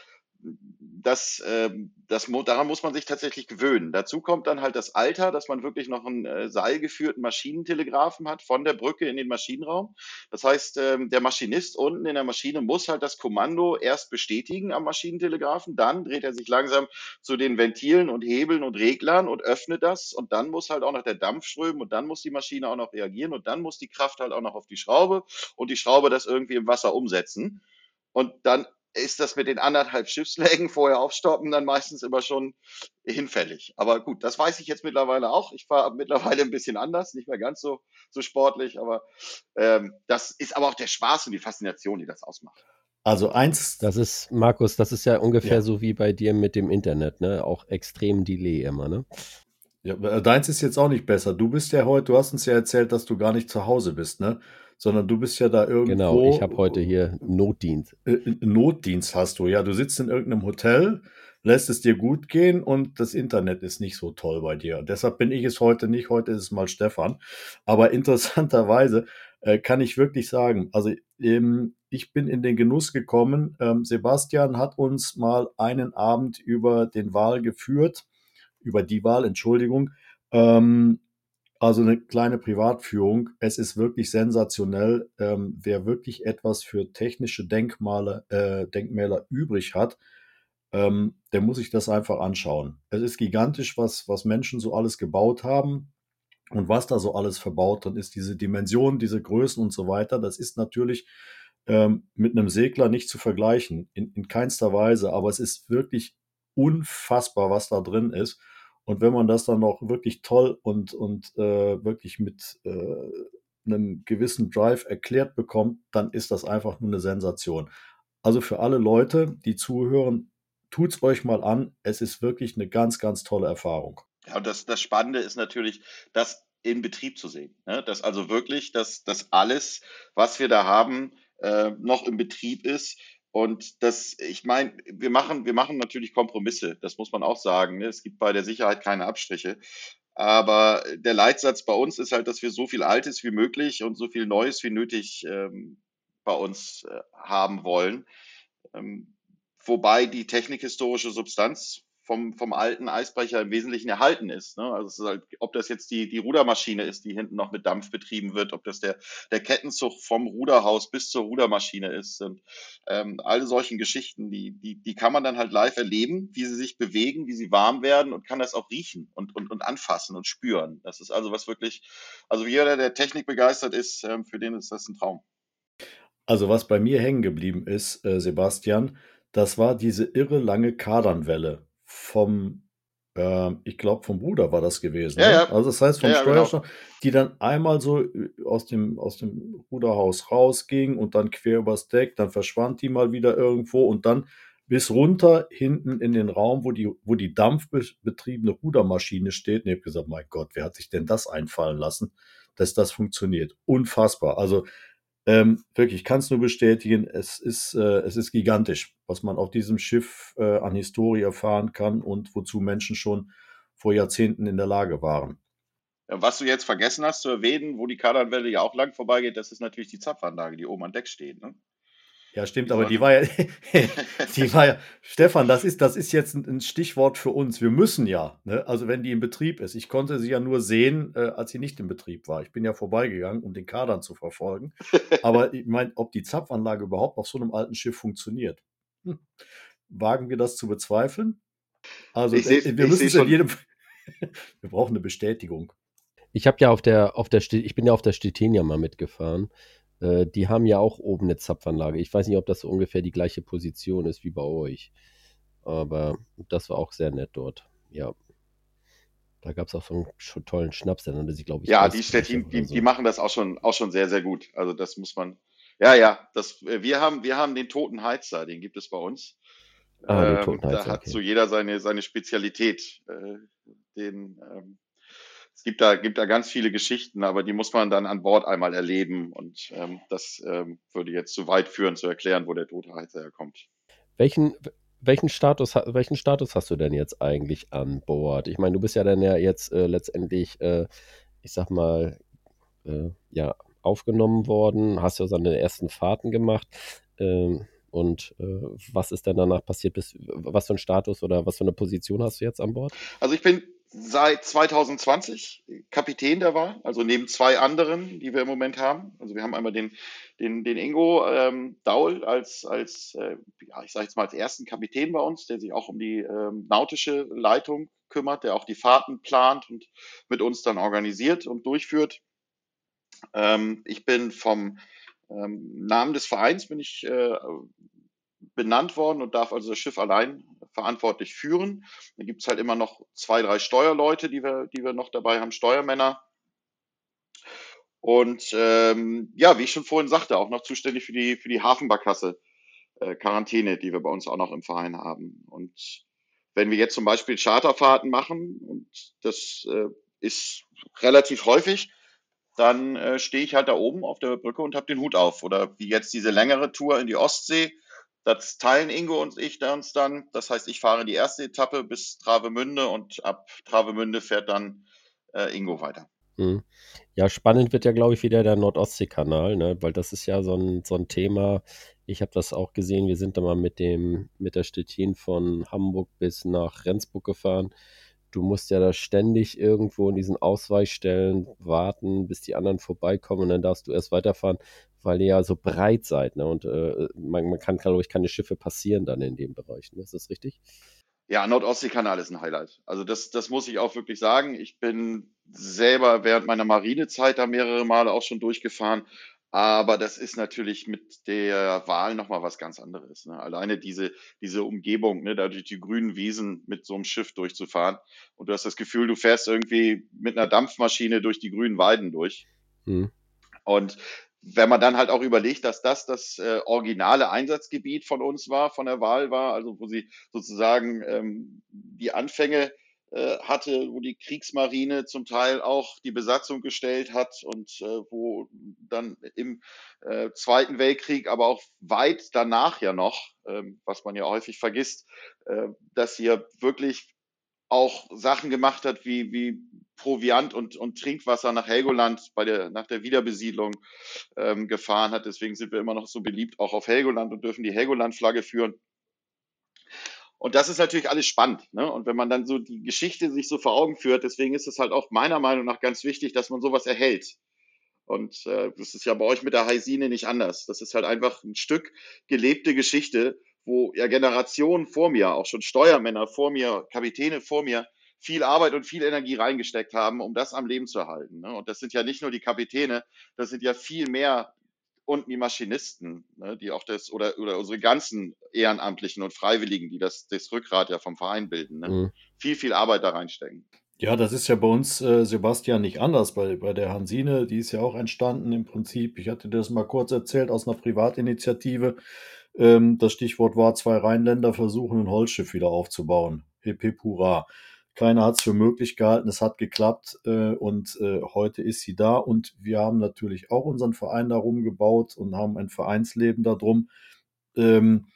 dass, ähm, das, daran muss man sich tatsächlich gewöhnen. Dazu kommt dann halt das Alter, dass man wirklich noch einen äh, seilgeführten Maschinentelegraphen hat von der Brücke in den Maschinenraum. Das heißt, ähm, der Maschinist unten in der Maschine muss halt das Kommando erst bestätigen am Maschinentelegraphen, dann dreht er sich langsam zu den Ventilen und Hebeln und Reglern und öffnet das und dann muss halt auch noch der Dampf strömen und dann muss die Maschine auch noch reagieren und dann muss die Kraft halt auch noch auf die Schraube und die Schraube das irgendwie im Wasser umsetzen. Und dann ist das mit den anderthalb Schiffslägen vorher aufstoppen dann meistens immer schon hinfällig. Aber gut, das weiß ich jetzt mittlerweile auch. Ich fahre mittlerweile ein bisschen anders, nicht mehr ganz so, so sportlich, aber ähm, das ist aber auch der Spaß und die Faszination, die das ausmacht. Also eins, Das ist, Markus, das ist ja ungefähr Ja. so wie bei dir mit dem Internet, ne? Auch extrem Delay immer, ne? Ja, deins ist jetzt auch nicht besser. Du bist ja heute, du hast uns ja erzählt, dass du gar nicht zu Hause bist, ne? Sondern du bist ja da irgendwo. Genau, ich habe heute hier Notdienst. äh, Notdienst hast du. Ja, du sitzt in irgendeinem Hotel, lässt es dir gut gehen und das Internet ist nicht so toll bei dir. Deshalb bin ich es heute nicht. Heute ist es mal Stefan. Aber interessanterweise äh, kann ich wirklich sagen, also ähm, ich bin in den Genuss gekommen. Ähm, Sebastian hat uns mal einen Abend über den Wahl geführt, über die Wahl, Entschuldigung. Ähm, also eine kleine Privatführung. Es ist wirklich sensationell. Ähm, wer wirklich etwas für technische Denkmale, äh, Denkmäler übrig hat, ähm, der muss sich das einfach anschauen. Es ist gigantisch, was, was Menschen so alles gebaut haben und was da so alles verbaut dann ist. Diese Dimensionen, diese Größen und so weiter. Das ist natürlich ähm, mit einem Segler nicht zu vergleichen, in, in keinster Weise. Aber es ist wirklich unfassbar, was da drin ist. Und wenn man das dann noch wirklich toll und, und äh, wirklich mit äh, einem gewissen Drive erklärt bekommt, dann ist das einfach nur eine Sensation. Also für alle Leute, die zuhören, tut's euch mal an. Es ist wirklich eine ganz, ganz tolle Erfahrung. Ja, und das, das Spannende ist natürlich, das in Betrieb zu sehen. Ne? Dass also wirklich, dass, dass alles, was wir da haben, äh, noch im Betrieb ist. Und das, ich meine, wir machen, wir machen natürlich Kompromisse, das muss man auch sagen. Ne? Es gibt bei der Sicherheit keine Abstriche. Aber der Leitsatz bei uns ist halt, dass wir so viel Altes wie möglich und so viel Neues wie nötig ähm, bei uns äh, haben wollen. Ähm, wobei die technikhistorische Substanz vom, vom alten Eisbrecher im Wesentlichen erhalten ist. Ne? Also ist halt, ob das jetzt die, die Rudermaschine ist, die hinten noch mit Dampf betrieben wird, ob das der, der Kettenzug vom Ruderhaus bis zur Rudermaschine ist. Und ähm, alle solchen Geschichten, die, die, die kann man dann halt live erleben, wie sie sich bewegen, wie sie warm werden und kann das auch riechen und, und, und anfassen und spüren. Das ist also was wirklich, also jeder, der Technik begeistert ist, ähm, für den ist das ein Traum. Also was bei mir hängen geblieben ist, äh, Sebastian, das war diese irre lange Kardanwelle vom, äh, ich glaube vom Bruder war das gewesen. Ja, ne? ja. Also das heißt vom Ja, ja, genau. Die dann einmal so äh, aus dem, aus dem Ruderhaus rausging und dann quer übers Deck, dann verschwand die mal wieder irgendwo und dann bis runter hinten in den Raum, wo die, wo die dampfbetriebene Rudermaschine steht. Und ich habe gesagt, mein Gott, wer hat sich denn das einfallen lassen, dass das funktioniert? Unfassbar. Also ähm, wirklich, ich kann es nur bestätigen, es ist, äh, es ist gigantisch, was man auf diesem Schiff äh, an Historie erfahren kann und wozu Menschen schon vor Jahrzehnten in der Lage waren. Was du jetzt vergessen hast zu erwähnen, wo die Kardanwelle ja auch lang vorbeigeht, das ist natürlich die Zapfanlage, die oben an Deck steht. Ne? Ja, stimmt, aber die war ja, die war ja, Stefan, das ist, das ist jetzt ein, Stichwort für uns. Wir müssen ja, ne? also wenn die in Betrieb ist. Ich konnte sie ja nur sehen, äh, als sie nicht in Betrieb war. Ich bin ja vorbeigegangen, um den Kadern zu verfolgen. Aber ich meine, ob die Zapfanlage überhaupt auf so einem alten Schiff funktioniert, hm. wagen wir das zu bezweifeln? Also Ich seh- äh, wir ich müssen es in schon- jedem, wir brauchen eine Bestätigung. Ich habe ja auf der, auf der, ich bin ja auf der Stettiner mal mitgefahren. Äh, die haben ja auch oben eine Zapfanlage. Ich weiß nicht, ob das so ungefähr die gleiche Position ist wie bei euch. Aber das war auch sehr nett dort. Ja. Da gab es auch so einen tollen Schnaps, der nannte sie, glaube ich. Ja, die Stettin, die, so. die machen das auch schon, auch schon sehr, sehr gut. Also das muss man. Ja, ja, das, äh, wir haben, wir haben den toten Heizer, den gibt es bei uns. Ah, ähm, da hat okay. so jeder seine, seine Spezialität. Äh, den, ähm, es gibt da, gibt da ganz viele Geschichten, aber die muss man dann an Bord einmal erleben. Und ähm, das ähm, würde jetzt zu weit führen, zu erklären, wo der tote Heizer herkommt. Welchen, welchen Status, welchen Status hast du denn jetzt eigentlich an Bord? Ich meine, du bist ja dann ja jetzt äh, letztendlich, äh, ich sag mal, äh, ja, aufgenommen worden, hast ja seine ersten Fahrten gemacht. Ähm, und äh, was ist denn danach passiert? Bis, was für ein Status oder was für eine Position hast du jetzt an Bord? Also ich bin seit 2020 Kapitän der Wahl, also neben zwei anderen, die wir im Moment haben. Also wir haben einmal den, den, den Ingo ähm, Daul als, als äh, ja, ich sage jetzt mal als ersten Kapitän bei uns, der sich auch um die ähm, nautische Leitung kümmert, der auch die Fahrten plant und mit uns dann organisiert und durchführt. Ähm, ich bin vom ähm, Namen des Vereins bin ich äh, benannt worden und darf also das Schiff allein verantwortlich führen. Da gibt es halt immer noch zwei, drei Steuerleute, die wir, die wir noch dabei haben, Steuermänner. Und ähm, ja, wie ich schon vorhin sagte, auch noch zuständig für die, für die Hafenbarkasse äh, Quarantäne, die wir bei uns auch noch im Verein haben. Und wenn wir jetzt zum Beispiel Charterfahrten machen, und das äh, ist relativ häufig, dann äh, stehe ich halt da oben auf der Brücke und habe den Hut auf. Oder wie jetzt diese längere Tour in die Ostsee, das teilen Ingo und ich uns dann. Das heißt, ich fahre die erste Etappe bis Travemünde und ab Travemünde fährt dann äh, Ingo weiter. Mhm. Ja, spannend wird ja, glaube ich, wieder der Nordostseekanal, ne? weil das ist ja so ein, so ein Thema. Ich habe das auch gesehen. Wir sind da mal mit dem mit der Stettin von Hamburg bis nach Rendsburg gefahren du musst ja da ständig irgendwo in diesen Ausweichstellen warten, bis die anderen vorbeikommen und dann darfst du erst weiterfahren, weil ihr ja so breit seid. Ne? Und äh, man, man, kann, glaube ich, keine Schiffe passieren dann in dem Bereich. Ne? Ist das richtig? Ja, Nordostseekanal ist ein Highlight. Also das, das muss ich auch wirklich sagen. Ich bin selber während meiner Marinezeit da mehrere Male auch schon durchgefahren. Aber das ist natürlich mit der Wahl nochmal was ganz anderes. Ne? Alleine diese, diese Umgebung, ne, da durch die grünen Wiesen mit so einem Schiff durchzufahren. Und du hast das Gefühl, du fährst irgendwie mit einer Dampfmaschine durch die grünen Weiden durch. Mhm. Und wenn man dann halt auch überlegt, dass das das äh, originale Einsatzgebiet von uns war, von der Wahl war, also wo sie sozusagen ähm, die Anfänge äh, hatte, wo die Kriegsmarine zum Teil auch die Besatzung gestellt hat und äh, wo dann im äh, Zweiten Weltkrieg, aber auch weit danach ja noch, ähm, was man ja häufig vergisst, äh, dass hier wirklich auch Sachen gemacht hat wie, wie Proviant und, und Trinkwasser nach Helgoland bei der, nach der Wiederbesiedlung ähm, gefahren hat. Deswegen sind wir immer noch so beliebt auch auf Helgoland und dürfen die Helgoland-Flagge führen. Und das ist natürlich alles spannend. Ne? Und wenn man dann so die Geschichte sich so vor Augen führt, deswegen ist es halt auch meiner Meinung nach ganz wichtig, dass man sowas erhält. Und äh, das ist ja bei euch mit der Heisine nicht anders. Das ist halt einfach ein Stück gelebte Geschichte, wo ja Generationen vor mir, auch schon Steuermänner vor mir, Kapitäne vor mir, viel Arbeit und viel Energie reingesteckt haben, um das am Leben zu erhalten. Ne? Und das sind ja nicht nur die Kapitäne, das sind ja viel mehr und die Maschinisten, ne, die auch das, oder, oder unsere ganzen Ehrenamtlichen und Freiwilligen, die das, das Rückgrat ja vom Verein bilden, ne, mhm. viel, viel Arbeit da reinstecken. Ja, das ist ja bei uns, äh, Sebastian, nicht anders. Bei, bei der Hansine, die ist ja auch entstanden im Prinzip. Ich hatte das mal kurz erzählt aus einer Privatinitiative. Ähm, das Stichwort war, zwei Rheinländer versuchen, ein Holzschiff wieder aufzubauen. Hip hip hurra. Keiner hat es für möglich gehalten, es hat geklappt äh, und äh, heute ist sie da und wir haben natürlich auch unseren Verein darum gebaut und haben ein Vereinsleben darum. Ähm,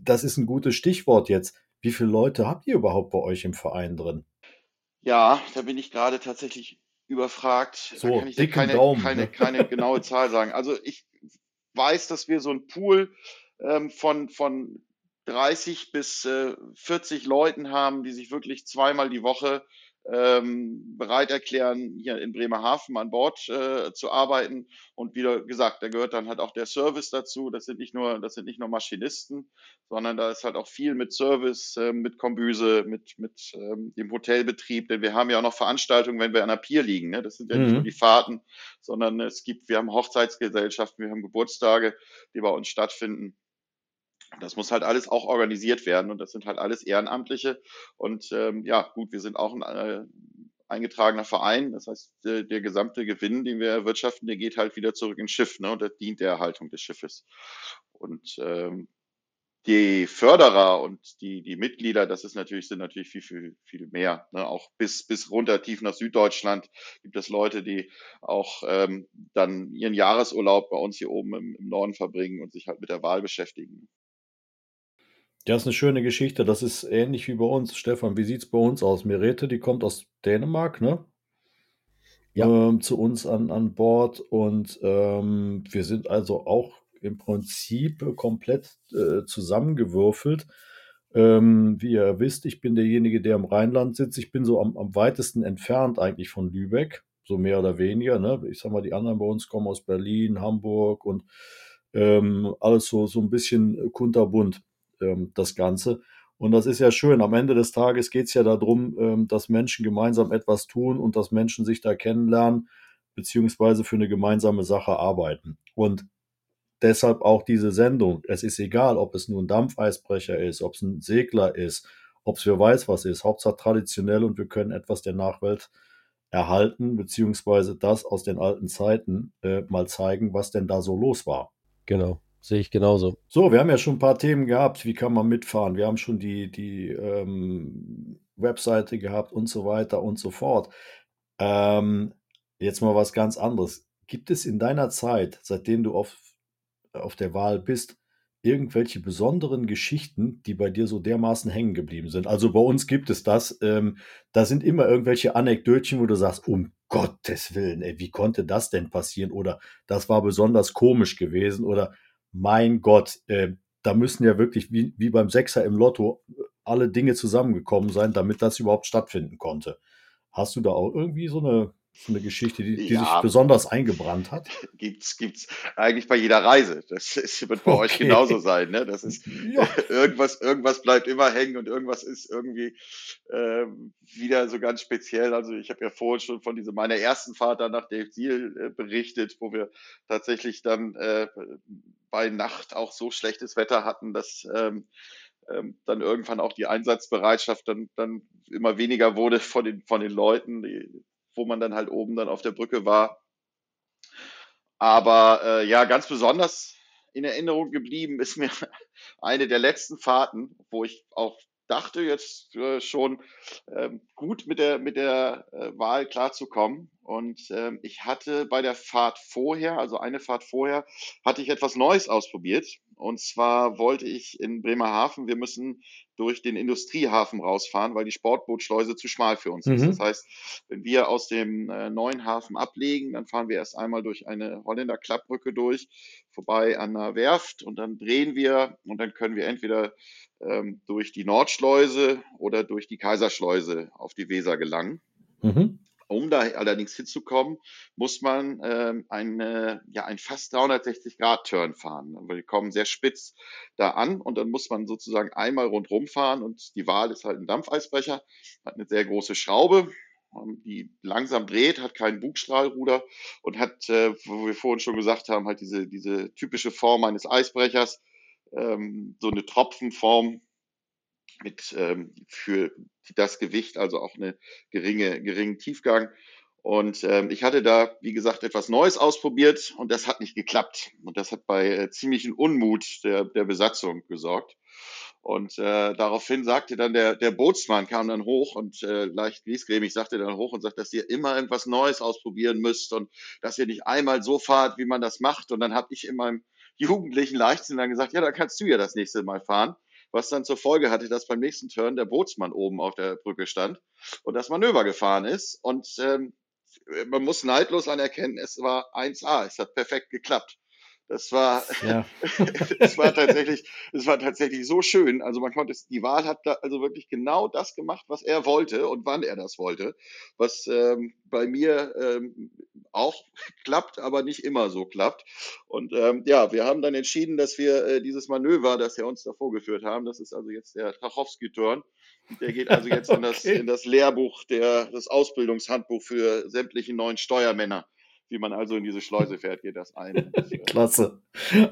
das ist ein gutes Stichwort jetzt. Wie viele Leute habt ihr überhaupt bei euch im Verein drin? Ja, da bin ich gerade tatsächlich überfragt. So, da kann ich dicken keine, Daumen. keine, Ne? keine genaue Zahl sagen. Also ich weiß, dass wir so einen Pool ähm, von, von 30 bis äh, 40 Leuten haben, die sich wirklich zweimal die Woche ähm, bereit erklären, hier in Bremerhaven an Bord äh, zu arbeiten. Und wie gesagt, da gehört dann halt auch der Service dazu. Das sind nicht nur, das sind nicht nur Maschinisten, sondern da ist halt auch viel mit Service, äh, mit Kombüse, mit, mit ähm, dem Hotelbetrieb. Denn wir haben ja auch noch Veranstaltungen, wenn wir an der Pier liegen. Ne? Das sind ja nicht nur Mhm. die Fahrten, sondern es gibt, wir haben Hochzeitsgesellschaften, wir haben Geburtstage, die bei uns stattfinden. Das muss halt alles auch organisiert werden und das sind halt alles Ehrenamtliche. Und ähm, ja, gut, wir sind auch ein äh, eingetragener Verein. Das heißt, der, der gesamte Gewinn, den wir erwirtschaften, der geht halt wieder zurück ins Schiff ne? und das dient der Erhaltung des Schiffes. Und ähm, die Förderer und die, die Mitglieder, das ist natürlich, sind natürlich viel, viel, viel mehr. Ne? Auch bis, bis runter tief nach Süddeutschland gibt es Leute, die auch ähm, dann ihren Jahresurlaub bei uns hier oben im, im Norden verbringen und sich halt mit der Wahl beschäftigen. Ja, ist eine schöne Geschichte. Das ist ähnlich wie bei uns. Stefan, wie sieht's bei uns aus? Merete, die kommt aus Dänemark, ne? Ja. Ähm, zu uns an, an Bord und ähm, wir sind also auch im Prinzip komplett äh, zusammengewürfelt. Ähm, wie ihr wisst, ich bin derjenige, der im Rheinland sitzt. Ich bin so am, am weitesten entfernt eigentlich von Lübeck, so mehr oder weniger. Ne? Ich sag mal, die anderen bei uns kommen aus Berlin, Hamburg und ähm, alles so, so ein bisschen kunterbunt, ähm, das Ganze. Und das ist ja schön. Am Ende des Tages geht es ja darum, ähm, dass Menschen gemeinsam etwas tun und dass Menschen sich da kennenlernen, beziehungsweise für eine gemeinsame Sache arbeiten. Und deshalb auch diese Sendung. Es ist egal, ob es nur ein Dampfeisbrecher ist, ob es ein Segler ist, ob es wer weiß was ist. Hauptsache traditionell und wir können etwas der Nachwelt erhalten, beziehungsweise das aus den alten Zeiten äh, mal zeigen, was denn da so los war. Genau, sehe ich genauso. So, wir haben ja schon ein paar Themen gehabt. Wie kann man mitfahren? Wir haben schon die, die ähm, Webseite gehabt und so weiter und so fort. Ähm, jetzt mal was ganz anderes. Gibt es in deiner Zeit, seitdem du auf, auf der Wahl bist, irgendwelche besonderen Geschichten, die bei dir so dermaßen hängen geblieben sind? Also bei uns gibt es das. Ähm, da sind immer irgendwelche Anekdötchen, wo du sagst, um Gottes Willen, ey, wie konnte das denn passieren? Oder das war besonders komisch gewesen oder mein Gott, äh, da müssen ja wirklich wie, wie beim Sechser im Lotto alle Dinge zusammengekommen sein, damit das überhaupt stattfinden konnte. Hast du da auch irgendwie so eine, so eine Geschichte, die, die sich Ja. besonders eingebrannt hat? Gibt's, gibt's eigentlich bei jeder Reise. Das ist, wird bei euch Okay. genauso sein. Ne? Das ist, Ja. irgendwas, irgendwas bleibt immer hängen und irgendwas ist irgendwie ähm, wieder so ganz speziell. Also ich habe ja vorhin schon von dieser meiner ersten Fahrt dann nach Dave Seal äh, berichtet, wo wir tatsächlich dann äh, bei Nacht auch so schlechtes Wetter hatten, dass ähm, ähm, dann irgendwann auch die Einsatzbereitschaft dann, dann immer weniger wurde von den, von den Leuten, die, wo man dann halt oben dann auf der Brücke war. Aber äh, ja, ganz besonders in Erinnerung geblieben ist mir eine der letzten Fahrten, wo ich auch dachte, jetzt äh, schon ähm, gut mit der, mit der äh, Wahl klarzukommen. Und ähm, ich hatte bei der Fahrt vorher, also eine Fahrt vorher, hatte ich etwas Neues ausprobiert. Und zwar wollte ich in Bremerhaven, wir müssen durch den Industriehafen rausfahren, weil die Sportbootschleuse zu schmal für uns ist. Mhm. Das heißt, wenn wir aus dem äh, neuen Hafen ablegen, dann fahren wir erst einmal durch eine Holländer Klappbrücke durch, vorbei an einer Werft und dann drehen wir und dann können wir entweder ähm, durch die Nordschleuse oder durch die Kaiserschleuse auf die Weser gelangen. Mhm. Um da allerdings hinzukommen, muss man ähm, eine, ja, ein fast 360-Grad-Turn fahren. Wir kommen sehr spitz da an und dann muss man sozusagen einmal rundherum fahren und die Wahl ist halt ein Dampfeisbrecher, hat eine sehr große Schraube, ähm, die langsam dreht, hat kein Bugstrahlruder und hat, äh, wo wir vorhin schon gesagt haben, halt diese, diese typische Form eines Eisbrechers, ähm, so eine Tropfenform mit ähm, für das Gewicht, also auch eine geringe, geringen Tiefgang. Und ähm, ich hatte da, wie gesagt, etwas Neues ausprobiert und das hat nicht geklappt. Und das hat bei äh, ziemlichen Unmut der, der Besatzung gesorgt. Und äh, daraufhin sagte dann der, der Bootsmann, kam dann hoch und äh, leicht griesgrämig sagte dann hoch und sagt, dass ihr immer irgendwas Neues ausprobieren müsst und dass ihr nicht einmal so fahrt, wie man das macht. Und dann habe ich in meinem jugendlichen Leichtsinn dann gesagt, ja, dann kannst du ja das nächste Mal fahren. Was dann zur Folge hatte, dass beim nächsten Turn der Bootsmann oben auf der Brücke stand und das Manöver gefahren ist. Und ähm, man muss neidlos anerkennen, es war 1A, es hat perfekt geklappt. Das war, Ja. es war tatsächlich, es war tatsächlich so schön. Also man konnte es, die Wahl hat da also wirklich genau das gemacht, was er wollte und wann er das wollte, was ähm, bei mir ähm, auch klappt, aber nicht immer so klappt. Und ähm, ja, wir haben dann entschieden, dass wir äh, dieses Manöver, das wir uns da vorgeführt haben, das ist also jetzt der Trachowski-Turn, der geht also jetzt in das, Okay. in das Lehrbuch, der, das Ausbildungshandbuch für sämtliche neuen Steuermänner. Wie man also in diese Schleuse fährt, geht das ein. Klasse.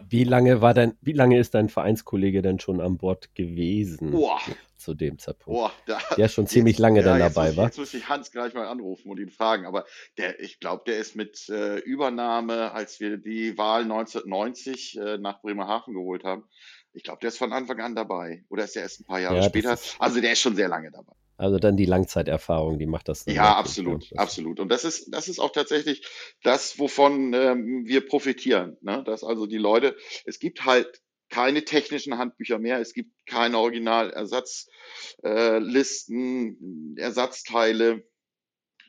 Wie lange war dein, wie lange ist dein Vereinskollege denn schon an Bord gewesen Boah, zu dem Zeitpunkt? boah, da, Der schon ziemlich lange ja, dann dabei ich, war. Jetzt muss ich Hans gleich mal anrufen und ihn fragen. Aber der, ich glaube, der ist mit äh, Übernahme, als wir die Wahl 1990 äh, nach Bremerhaven geholt haben, ich glaube, der ist von Anfang an dabei. Oder ist der erst ein paar Jahre Ja, später? Also der ist schon sehr lange dabei. Also dann die Langzeiterfahrung, die macht das. Ja, absolut? Das- absolut. Und das ist, das ist auch tatsächlich das, wovon ähm, wir profitieren. Ne? Dass also die Leute, es gibt halt keine technischen Handbücher mehr, es gibt keine Originalersatzlisten, äh, Ersatzteile.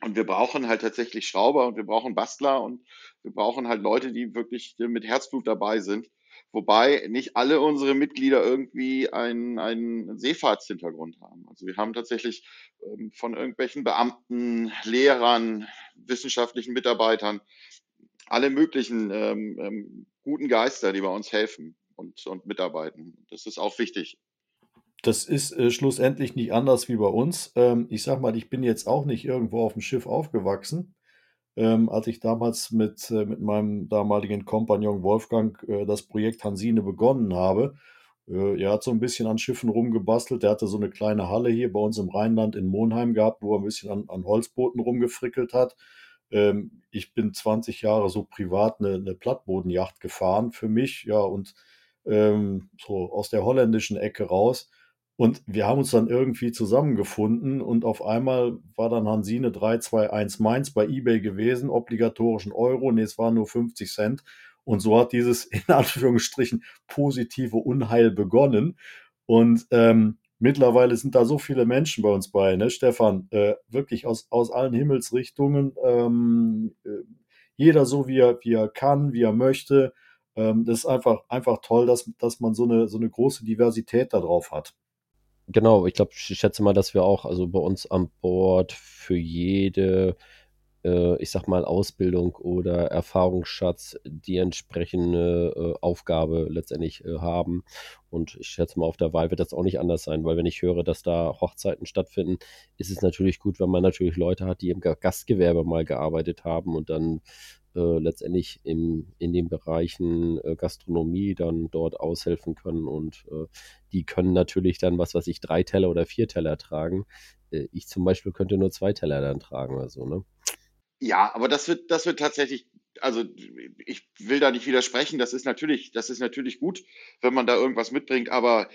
Und wir brauchen halt tatsächlich Schrauber und wir brauchen Bastler und wir brauchen halt Leute, die wirklich mit Herzblut dabei sind. Wobei nicht alle unsere Mitglieder irgendwie einen, einen Seefahrtshintergrund haben. Also wir haben tatsächlich ähm, von irgendwelchen Beamten, Lehrern, wissenschaftlichen Mitarbeitern, alle möglichen ähm, ähm, guten Geister, die bei uns helfen und, und mitarbeiten. Das ist auch wichtig. Das ist äh, schlussendlich nicht anders wie bei uns. Ähm, ich sag mal, ich bin jetzt auch nicht irgendwo auf dem Schiff aufgewachsen. Ähm, als ich damals mit, äh, mit meinem damaligen Kompagnon Wolfgang äh, das Projekt Hansine begonnen habe, äh, er hat so ein bisschen an Schiffen rumgebastelt. Der hatte so eine kleine Halle hier bei uns im Rheinland in Monheim gehabt, wo er ein bisschen an, an Holzbooten rumgefrickelt hat. Ähm, ich bin 20 Jahre so privat eine, eine Plattbodenjacht gefahren für mich, ja, und ähm, so aus der holländischen Ecke raus. Und wir haben uns dann irgendwie zusammengefunden und auf einmal war dann Hansine 321 Mainz bei eBay gewesen, obligatorischen Euro, nee, es waren nur 50 Cent. Und so hat dieses in Anführungsstrichen positive Unheil begonnen. Und ähm, mittlerweile sind da so viele Menschen bei uns bei, ne, Stefan? Äh, wirklich aus, aus allen Himmelsrichtungen. Ähm, äh, jeder so, wie er, wie er kann, wie er möchte. Ähm, das ist einfach, einfach toll, dass, dass man so eine, so eine große Diversität da drauf hat. Genau, ich glaube, ich schätze mal, dass wir auch, also bei uns an Bord für jede, äh, ich sag mal, Ausbildung oder Erfahrungsschatz die entsprechende äh, Aufgabe letztendlich äh, haben. Und ich schätze mal, auf der Wahl wird das auch nicht anders sein, weil wenn ich höre, dass da Hochzeiten stattfinden, ist es natürlich gut, wenn man natürlich Leute hat, die im Ga- Gastgewerbe mal gearbeitet haben und dann äh, letztendlich im, in den Bereichen äh, Gastronomie dann dort aushelfen können und äh, die können natürlich dann, was weiß ich, drei Teller oder vier Teller tragen. Äh, ich zum Beispiel könnte nur zwei Teller dann tragen oder so, ne? Ja, aber das wird, das wird tatsächlich, also ich will da nicht widersprechen, das ist natürlich, das ist natürlich gut, wenn man da irgendwas mitbringt, aber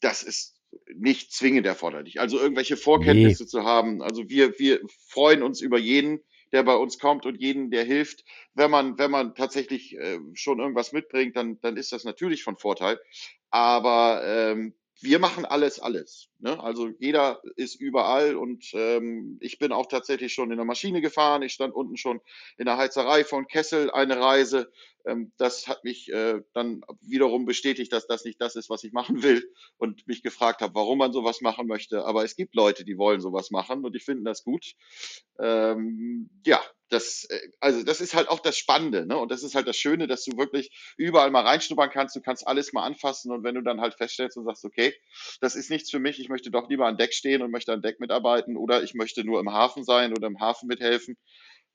das ist nicht zwingend erforderlich. Also irgendwelche Vorkenntnisse zu haben. Also wir, wir freuen uns über jeden, der bei uns kommt und jeden, der hilft. Wenn man, wenn man tatsächlich äh, schon irgendwas mitbringt, dann, dann ist das natürlich von Vorteil. Aber ähm, wir machen alles, alles. Ne? Also jeder ist überall und ähm, ich bin auch tatsächlich schon in der Maschine gefahren. Ich stand unten schon in der Heizerei von Kessel eine Reise. Ähm, das hat mich äh, dann wiederum bestätigt, dass das nicht das ist, was ich machen will und mich gefragt habe, warum man sowas machen möchte. Aber es gibt Leute, die wollen sowas machen und die finden das gut. Ähm, ja, das, äh, also das ist halt auch das Spannende, ne? Und das ist halt das Schöne, dass du wirklich überall mal reinschnuppern kannst, du kannst alles mal anfassen und wenn du dann halt feststellst und sagst, okay, das ist nichts für mich, ich möchte doch lieber an Deck stehen und möchte an Deck mitarbeiten oder ich möchte nur im Hafen sein oder im Hafen mithelfen,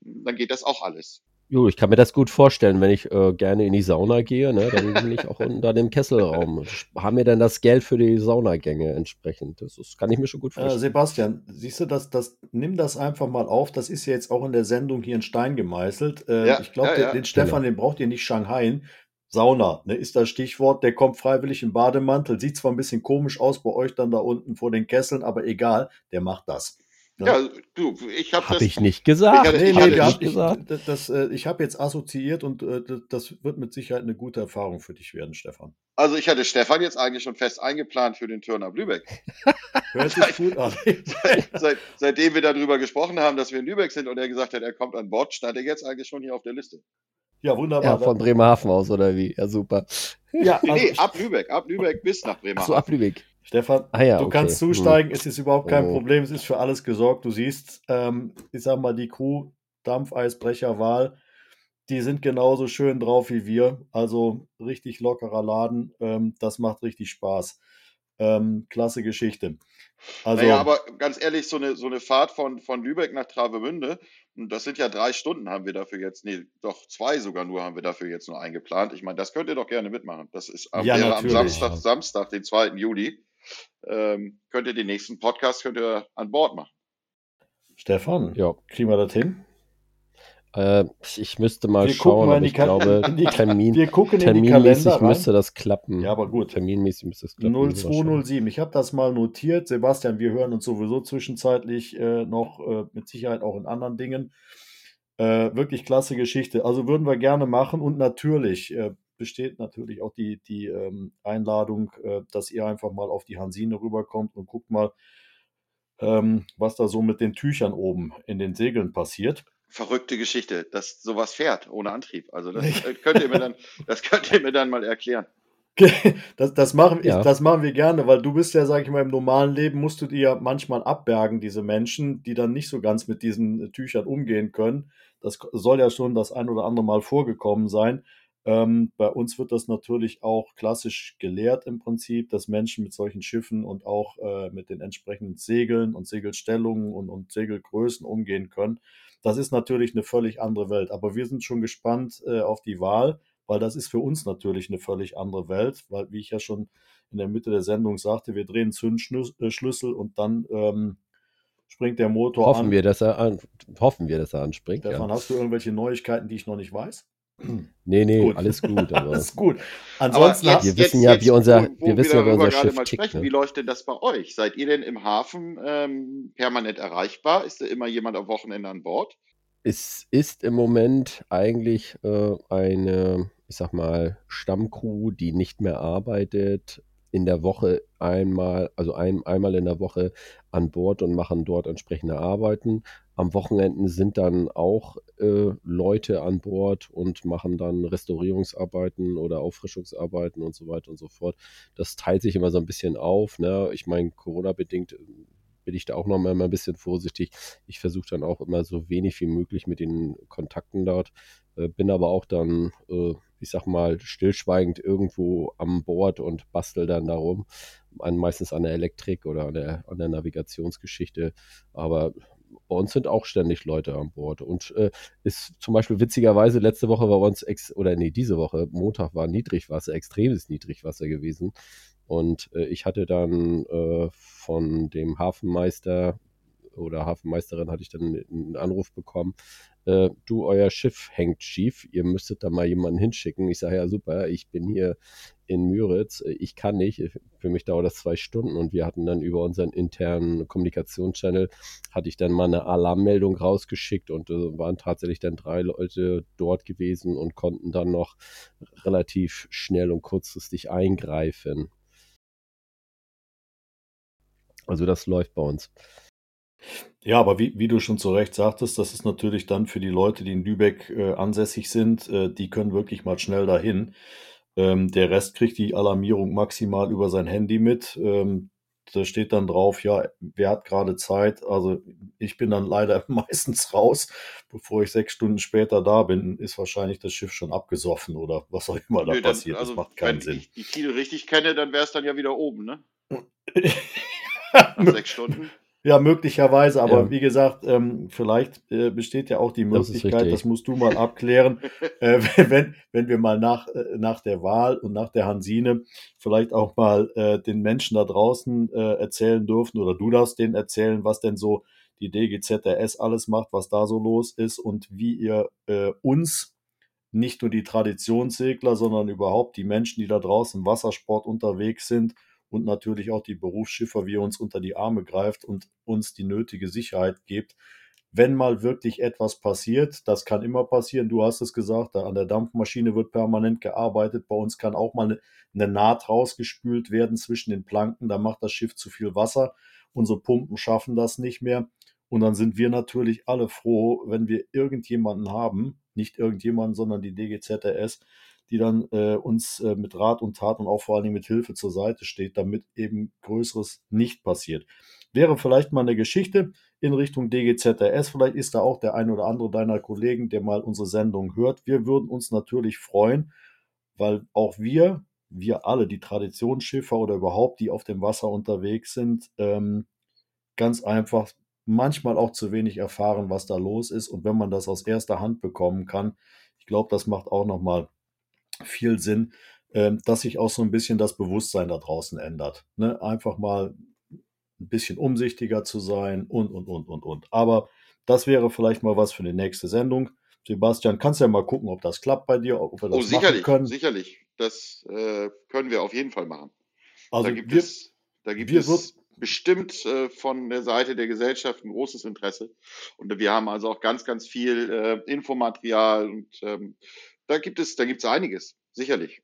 dann geht das auch alles. Jo, ich kann mir das gut vorstellen, wenn ich äh, gerne in die Sauna gehe, ne, dann bin ich auch unten da im Kesselraum. Haben mir dann das Geld für die Saunagänge entsprechend. Das, ist, kann ich mir schon gut Äh, vorstellen. Sebastian, siehst du, das, das, nimm das einfach mal auf. Das ist ja jetzt auch in der Sendung hier in Stein gemeißelt. Äh, Ja, ich glaube, ja, den, ja. den Stefan, den braucht ihr nicht Shanghai. Sauna, ne, ist das Stichwort. Der kommt freiwillig im Bademantel. Sieht zwar ein bisschen komisch aus bei euch dann da unten vor den Kesseln, aber egal, der macht das. Ne? Ja, du, ich habe Habe das. ich nicht gesagt. Ich Nee, ich nee, nicht nicht ich, gesagt. das, das, äh, ich habe jetzt assoziiert und äh, das- wird mit Sicherheit eine gute Erfahrung für dich werden, Stefan. Also ich hatte Stefan jetzt eigentlich schon fest eingeplant für den Turner Lübeck. Hört sich gut an. Seit, seitdem wir darüber gesprochen haben, dass wir in Lübeck sind und er gesagt hat, er kommt an Bord, stand er jetzt eigentlich schon hier auf der Liste. Ja, wunderbar. Ja, von Bremerhaven aus, oder wie? Ja, super. ja, Nee, also, nee, ab Lübeck, ab Lübeck bis nach Ach Bremerhaven. so, ab Lübeck. Stefan, Ah ja, du okay. kannst zusteigen, es ist überhaupt kein Oh. Problem, es ist für alles gesorgt. Du siehst, ähm, ich sag mal, die Crew, Dampfeisbrecher, Wahl, die sind genauso schön drauf wie wir. Also richtig lockerer Laden, ähm, das macht richtig Spaß. Ähm, klasse Geschichte. Also, naja, aber ganz ehrlich, so eine, so eine Fahrt von, von Lübeck nach Travemünde, und das sind ja drei Stunden haben wir dafür jetzt, nee, doch zwei sogar nur haben wir dafür jetzt nur eingeplant. Ich meine, das könnt ihr doch gerne mitmachen. Das ist am, Ja, am. Samstag, Samstag, den 2. Juli. Ähm, könnt ihr den nächsten Podcast könnt ihr an Bord machen. Stefan, Ja. kriegen wir das hin? Äh, ich müsste mal Wir schauen, aber ich glaube, die- Termin, Wir gucken in die terminmäßig müsste das klappen. Ja, aber gut. Terminmäßig müsste das klappen. wahrscheinlich. 0207. Ich habe das mal notiert. Sebastian, wir hören uns sowieso zwischenzeitlich äh, noch äh, mit Sicherheit auch in anderen Dingen. Äh, wirklich klasse Geschichte. Also würden wir gerne machen und natürlich äh, besteht natürlich auch die, die ähm, Einladung, äh, dass ihr einfach mal auf die Hansine rüberkommt und guckt mal, ähm, was da so mit den Tüchern oben in den Segeln passiert. Verrückte Geschichte, dass sowas fährt ohne Antrieb. Also das äh, könnt ihr mir dann, das könnt ihr mir dann mal erklären. Das, das, machen, ich, Ja. das machen wir gerne, weil du bist ja, sag ich mal, im normalen Leben musst du dir ja manchmal abbergen, diese Menschen, die dann nicht so ganz mit diesen äh, Tüchern umgehen können. Das soll ja schon das ein oder andere Mal vorgekommen sein. Ähm, bei uns wird das natürlich auch klassisch gelehrt im Prinzip, dass Menschen mit solchen Schiffen und auch äh, mit den entsprechenden Segeln und Segelstellungen und, und Segelgrößen umgehen können. Das ist natürlich eine völlig andere Welt. Aber wir sind schon gespannt äh, auf die Wahl weil das ist für uns natürlich eine völlig andere Welt, weil, wie ich ja schon in der Mitte der Sendung sagte, wir drehen Zündschlüssel und dann ähm, springt der Motor Hoffen an. wir, dass er an, hoffen wir, dass er anspringt. Stefan, Ja. hast du irgendwelche Neuigkeiten, die ich noch nicht weiß? Nee, nee, Gut. alles gut. Ist gut. Aber Ansonsten jetzt, wir jetzt, wissen ja, jetzt, wie unser- wo, wo wir wissen ja, wie unser Schiff mal tickt, sprechen, ne? wie läuft denn das bei euch? Seid ihr denn im Hafen ähm, permanent erreichbar? Ist da immer jemand am Wochenende an Bord? es ist im Moment eigentlich äh, eine, ich sag mal, Stammcrew, die nicht mehr arbeitet, in der Woche einmal, also ein, einmal in der Woche an Bord und machen dort entsprechende Arbeiten. Am Wochenenden sind dann auch äh, Leute an Bord und machen dann Restaurierungsarbeiten oder Auffrischungsarbeiten und so weiter und so fort. Das teilt sich immer so ein bisschen auf. Ne? Ich meine, Corona-bedingt bin ich da auch noch mal ein bisschen vorsichtig. Ich versuche dann auch immer so wenig wie möglich mit den Kontakten dort, äh, bin aber auch dann, äh, ich sag mal, stillschweigend irgendwo am Bord und bastel dann darum, an, meistens an der Elektrik oder an der, an der Navigationsgeschichte. Aber bei uns sind auch ständig Leute an Bord. Und äh, ist zum Beispiel witzigerweise, letzte Woche war bei uns, ex oder nee, diese Woche, Montag war Niedrigwasser, extremes Niedrigwasser gewesen. Und äh, ich hatte dann äh, von dem Hafenmeister oder Hafenmeisterin hatte ich dann einen Anruf bekommen, äh, du, euer Schiff hängt schief, ihr müsstet da mal jemanden hinschicken. Ich sage, ja super, ich bin hier in Müritz, ich kann nicht, für mich dauert das zwei Stunden und wir hatten dann über unseren internen Kommunikationschannel, hatte ich dann mal eine Alarmmeldung rausgeschickt und äh, waren tatsächlich dann drei Leute dort gewesen und konnten dann noch relativ schnell und kurzfristig eingreifen. Also das läuft bei uns. Ja, aber wie, wie du schon zu Recht sagtest, das ist natürlich dann für die Leute, die in Lübeck äh, ansässig sind, äh, die können wirklich mal schnell dahin. Ähm, der Rest kriegt die Alarmierung maximal über sein Handy mit. Ähm, da steht dann drauf, ja, wer hat gerade Zeit? Also ich bin dann leider meistens raus. Bevor ich sechs Stunden später da bin, ist wahrscheinlich das Schiff schon abgesoffen oder was auch immer da Nö, dann- passiert. also, das macht keinen wenn Sinn. ich die Kiel richtig kenne, dann wäre es dann ja wieder oben, ne? Nach sechs Stunden. Ja, möglicherweise, aber Ja. wie gesagt, ähm, vielleicht äh, besteht ja auch die Das Möglichkeit, richtig. das musst du mal abklären, äh, wenn, wenn wir mal nach, äh, nach der Wahl und nach der Hansine vielleicht auch mal äh, den Menschen da draußen äh, erzählen dürfen oder du darfst denen erzählen, was denn so die DGZRS alles macht, was da so los ist und wie ihr äh, uns nicht nur die Traditionssegler, sondern überhaupt die Menschen, die da draußen im Wassersport unterwegs sind und natürlich auch die Berufsschiffer, wie ihr uns unter die Arme greift und uns die nötige Sicherheit gibt. Wenn mal wirklich etwas passiert, das kann immer passieren, du hast es gesagt, an der Dampfmaschine wird permanent gearbeitet, bei uns kann auch mal eine, eine Naht rausgespült werden zwischen den Planken, da macht das Schiff zu viel Wasser, unsere Pumpen schaffen das nicht mehr. Und dann sind wir natürlich alle froh, wenn wir irgendjemanden haben, nicht irgendjemand, sondern die DGZRS, die dann äh, uns äh, mit Rat und Tat und auch vor allen Dingen mit Hilfe zur Seite steht, damit eben Größeres nicht passiert. Wäre vielleicht mal eine Geschichte in Richtung DGZRS. Vielleicht ist da auch der ein oder andere deiner Kollegen, der mal unsere Sendung hört. Wir würden uns natürlich freuen, weil auch wir, wir alle, die Traditionsschiffer oder überhaupt, die auf dem Wasser unterwegs sind, ähm, ganz einfach manchmal auch zu wenig erfahren, was da los ist. Und wenn man das aus erster Hand bekommen kann, ich glaube, das macht auch nochmal viel Sinn, ähm, dass sich auch so ein bisschen das Bewusstsein da draußen ändert. Ne? Einfach mal ein bisschen umsichtiger zu sein und, und, und, und, und. Aber das wäre vielleicht mal was für die nächste Sendung. Sebastian, kannst du ja mal gucken, ob das klappt bei dir, ob wir das oh, sicherlich, machen können. sicherlich. Das äh, können wir auf jeden Fall machen. Also da gibt wir, es, da gibt es wird- bestimmt äh, von der Seite der Gesellschaft ein großes Interesse. Und wir haben also auch ganz, ganz viel äh, Infomaterial und ähm, da gibt es, da gibt es einiges, sicherlich.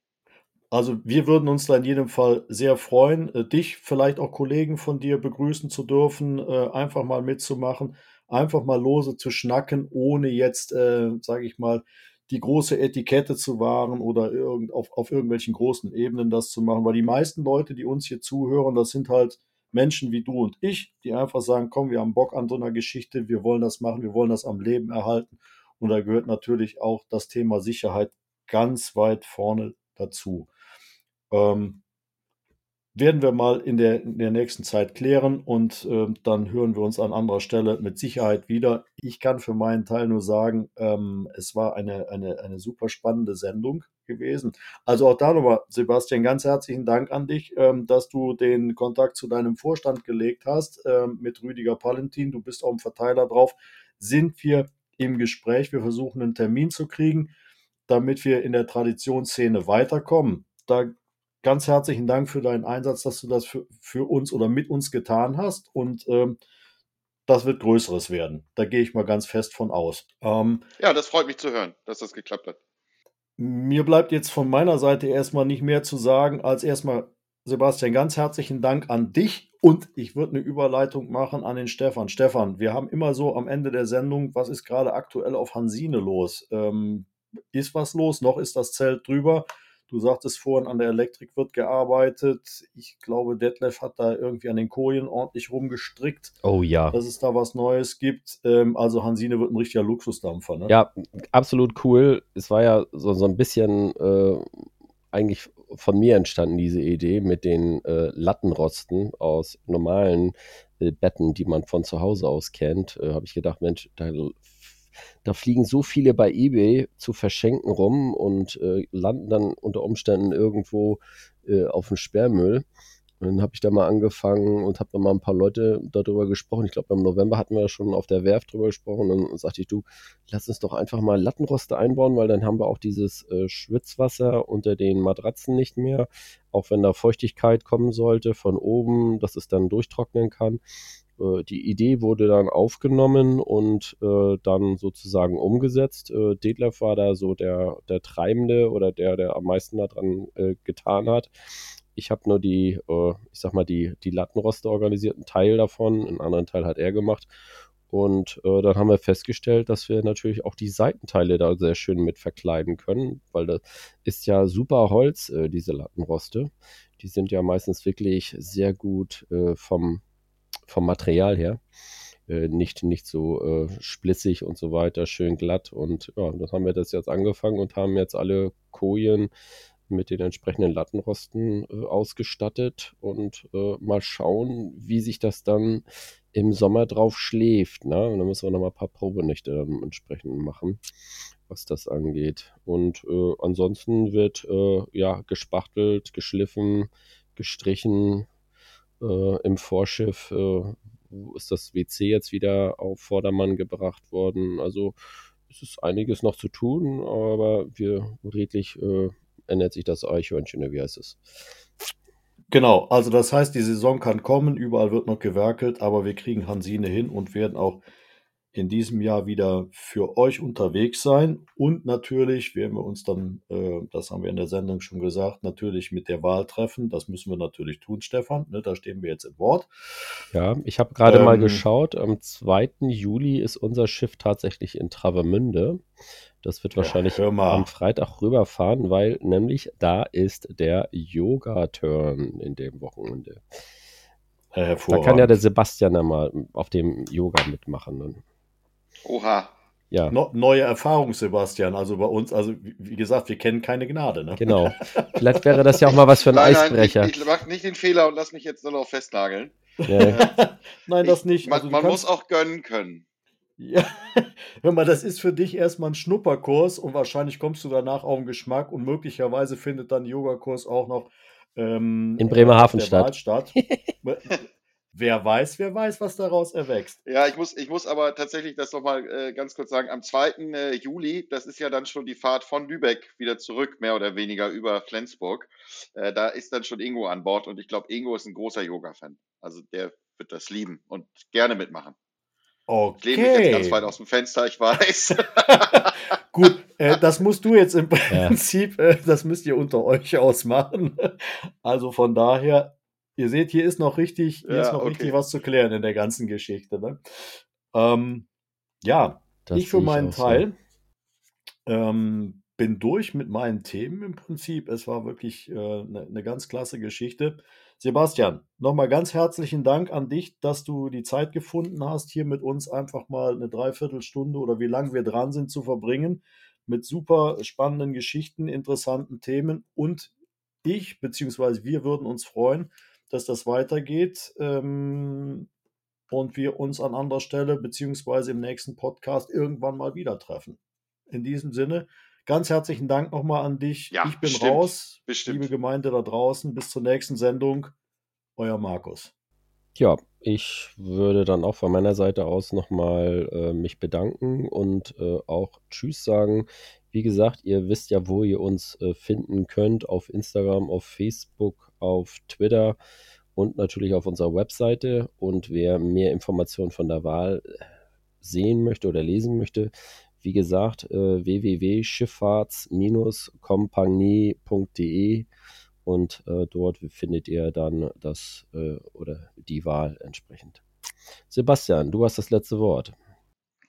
Also wir würden uns da in jedem Fall sehr freuen, äh, dich, vielleicht auch Kollegen von dir begrüßen zu dürfen, äh, einfach mal mitzumachen, einfach mal lose zu schnacken, ohne jetzt, äh, sage ich mal, die große Etikette zu wahren oder auf irgendwelchen großen Ebenen das zu machen. Weil die meisten Leute, die uns hier zuhören, das sind halt Menschen wie du und ich, die einfach sagen, komm, wir haben Bock an so einer Geschichte, wir wollen das machen, wir wollen das am Leben erhalten. Und da gehört natürlich auch das Thema Sicherheit ganz weit vorne dazu. Ähm, werden wir mal in der, in der nächsten Zeit klären und ähm, dann hören wir uns an anderer Stelle mit Sicherheit wieder. Ich kann für meinen Teil nur sagen, ähm, es war eine, eine, eine super spannende Sendung gewesen. Also auch da nochmal, Sebastian, ganz herzlichen Dank an dich, ähm, dass du den Kontakt zu deinem Vorstand gelegt hast ähm, mit Rüdiger Palentin. Du bist auch im Verteiler drauf. Sind wir im Gespräch? Wir versuchen einen Termin zu kriegen, damit wir in der Traditionsszene weiterkommen. Da ganz herzlichen Dank für deinen Einsatz, dass du das für, für uns oder mit uns getan hast. Und ähm, das wird Größeres werden. Da gehe ich mal ganz fest von aus. Ähm, Ja, das freut mich zu hören, dass das geklappt hat. mir bleibt jetzt von meiner Seite erstmal nicht mehr zu sagen, als erstmal, Sebastian, ganz herzlichen Dank an dich. Und ich würde eine Überleitung machen an den Stefan. Stefan, wir haben immer so am Ende der Sendung, was ist gerade aktuell auf Hansine los? Ähm, ist was los? Noch ist das Zelt drüber. Du sagtest vorhin, an der Elektrik wird gearbeitet. Ich glaube, Detlef hat da irgendwie an den Kojen ordentlich rumgestrickt, Oh ja. dass es da was Neues gibt. Ähm, also Hansine wird ein richtiger Luxusdampfer. Ne? Ja, absolut cool. Es war ja so, so ein bisschen äh, eigentlich von mir entstanden, diese Idee mit den äh, Lattenrosten aus normalen äh, Betten, die man von zu Hause aus kennt. Äh, Habe ich gedacht, Mensch, da, da fliegen so viele bei eBay zu verschenken rum und äh, landen dann unter Umständen irgendwo äh, auf dem Sperrmüll. Dann habe ich da mal angefangen und habe mal ein paar Leute darüber gesprochen. Ich glaube, im November hatten wir schon auf der Werft drüber gesprochen. Und dann sagte ich, du, lass uns doch einfach mal Lattenroste einbauen, weil dann haben wir auch dieses äh, Schwitzwasser unter den Matratzen nicht mehr. Auch wenn da Feuchtigkeit kommen sollte von oben, dass es dann durchtrocknen kann. Äh, die Idee wurde dann aufgenommen und äh, dann sozusagen umgesetzt. Äh, Detlef war da so der, der Treibende oder der, der am meisten daran äh, getan hat. Ich habe nur die, äh, ich sag mal, die, die Lattenroste organisiert, einen Teil davon, einen anderen Teil hat er gemacht. Und äh, dann haben wir festgestellt, dass wir natürlich auch die Seitenteile da sehr schön mit verkleiden können, weil das ist ja super Holz, äh, diese Lattenroste. Die sind ja meistens wirklich sehr gut äh, vom, vom Material her. Äh, nicht, nicht so äh, splissig und so weiter, schön glatt. Und ja, dann haben wir das jetzt angefangen und haben jetzt alle Kojen mit den entsprechenden Lattenrosten äh, ausgestattet und äh, mal schauen, wie sich das dann im Sommer drauf schläft. Ne? Und dann müssen wir noch mal ein paar Probenächte dann entsprechend machen, was das angeht. Und äh, ansonsten wird äh, ja gespachtelt, geschliffen, gestrichen. Äh, Im Vorschiff äh, ist das WC jetzt wieder auf Vordermann gebracht worden. Also es ist einiges noch zu tun, aber wir redlich äh, ernährt sich das Eichhörnchen, wie heißt es? Genau, also das heißt, die Saison kann kommen, überall wird noch gewerkelt, aber wir kriegen Hansine hin und werden auch in diesem Jahr wieder für euch unterwegs sein. Und natürlich werden wir uns dann, äh, das haben wir in der Sendung schon gesagt, natürlich mit der Wahl treffen. Das müssen wir natürlich tun, Stefan. Ne, da stehen wir jetzt im Wort. Ja, ich habe gerade mal Ähm, geschaut, am 2. Juli ist unser Schiff tatsächlich in Travemünde. Das wird wahrscheinlich am Freitag rüberfahren, weil nämlich da ist der Yoga-Turn in dem Wochenende. Da kann ja der Sebastian ja mal auf dem Yoga mitmachen. Oha. Ja, No, neue Erfahrung, Sebastian. Also bei uns, also wie gesagt, wir kennen keine Gnade. Ne? genau. Vielleicht wäre das ja auch mal was für einen Nein, Eisbrecher. Nein, ich, ich mach nicht den Fehler und lass mich jetzt nur noch festnageln. Ja, Nein, das Ich- nicht. Man, Also man kannst- muss auch gönnen können. Ja, hör mal, das ist für dich erstmal ein Schnupperkurs und wahrscheinlich kommst du danach auf den Geschmack und möglicherweise findet dann Yogakurs auch noch ähm, In Bremerhaven statt. wer weiß, wer weiß, was daraus erwächst. Ja, ich muss, ich muss aber tatsächlich das nochmal äh, ganz kurz sagen. Am 2. Äh, Juli, das ist ja dann schon die Fahrt von Lübeck wieder zurück, mehr oder weniger über Flensburg. Äh, da ist dann schon Ingo an Bord und ich glaube, Ingo ist ein großer Yoga-Fan. Also der wird das lieben und gerne mitmachen. Ich lehne mich jetzt ganz weit Okay. aus dem Fenster, ich weiß. Gut, äh, das musst du jetzt im Prinzip, äh, das müsst ihr unter euch ausmachen. Also von daher, ihr seht, hier ist noch richtig, hier Ja, ist noch okay. richtig was zu klären in der ganzen Geschichte. Ne? Ähm, ja, das ich für meinen so. Teil ähm, bin durch mit meinen Themen im Prinzip. Es war wirklich eine äh, ne- ne ganz klasse Geschichte. Sebastian, nochmal ganz herzlichen Dank an dich, dass du die Zeit gefunden hast, hier mit uns einfach mal eine Dreiviertelstunde oder wie lange wir dran sind zu verbringen, mit super spannenden Geschichten, interessanten Themen. Und ich, beziehungsweise wir würden uns freuen, dass das weitergeht. Ähm, und wir uns an anderer Stelle beziehungsweise im nächsten Podcast irgendwann mal wieder treffen. In diesem Sinne, ganz herzlichen Dank nochmal an dich. Ja, ich bin bestimmt, raus. bestimmt. Liebe Gemeinde da draußen, bis zur nächsten Sendung. Euer Markus. Ja, ich würde dann auch von meiner Seite aus nochmal äh, mich bedanken und äh, auch Tschüss sagen. Wie gesagt, ihr wisst ja, wo ihr uns äh, finden könnt. Auf Instagram, auf Facebook, auf Twitter und natürlich auf unserer Webseite. Und wer mehr Informationen von der Wahl äh, sehen möchte oder lesen möchte, wie gesagt, äh, www.schifffahrts-kompanie.de und äh, dort findet ihr dann das äh, oder die Wahl entsprechend. Sebastian, du hast das letzte Wort.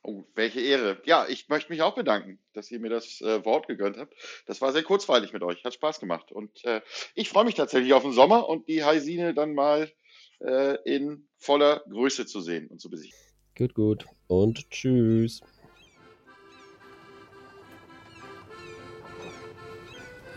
Oh, welche Ehre. Ja, ich möchte mich auch bedanken, dass ihr mir das äh, Wort gegönnt habt. Das war sehr kurzweilig mit euch, hat Spaß gemacht. Und äh, ich freue mich tatsächlich auf den Sommer und die Heisine dann mal äh, in voller Größe zu sehen und zu besichtigen. Gut, gut. Und tschüss.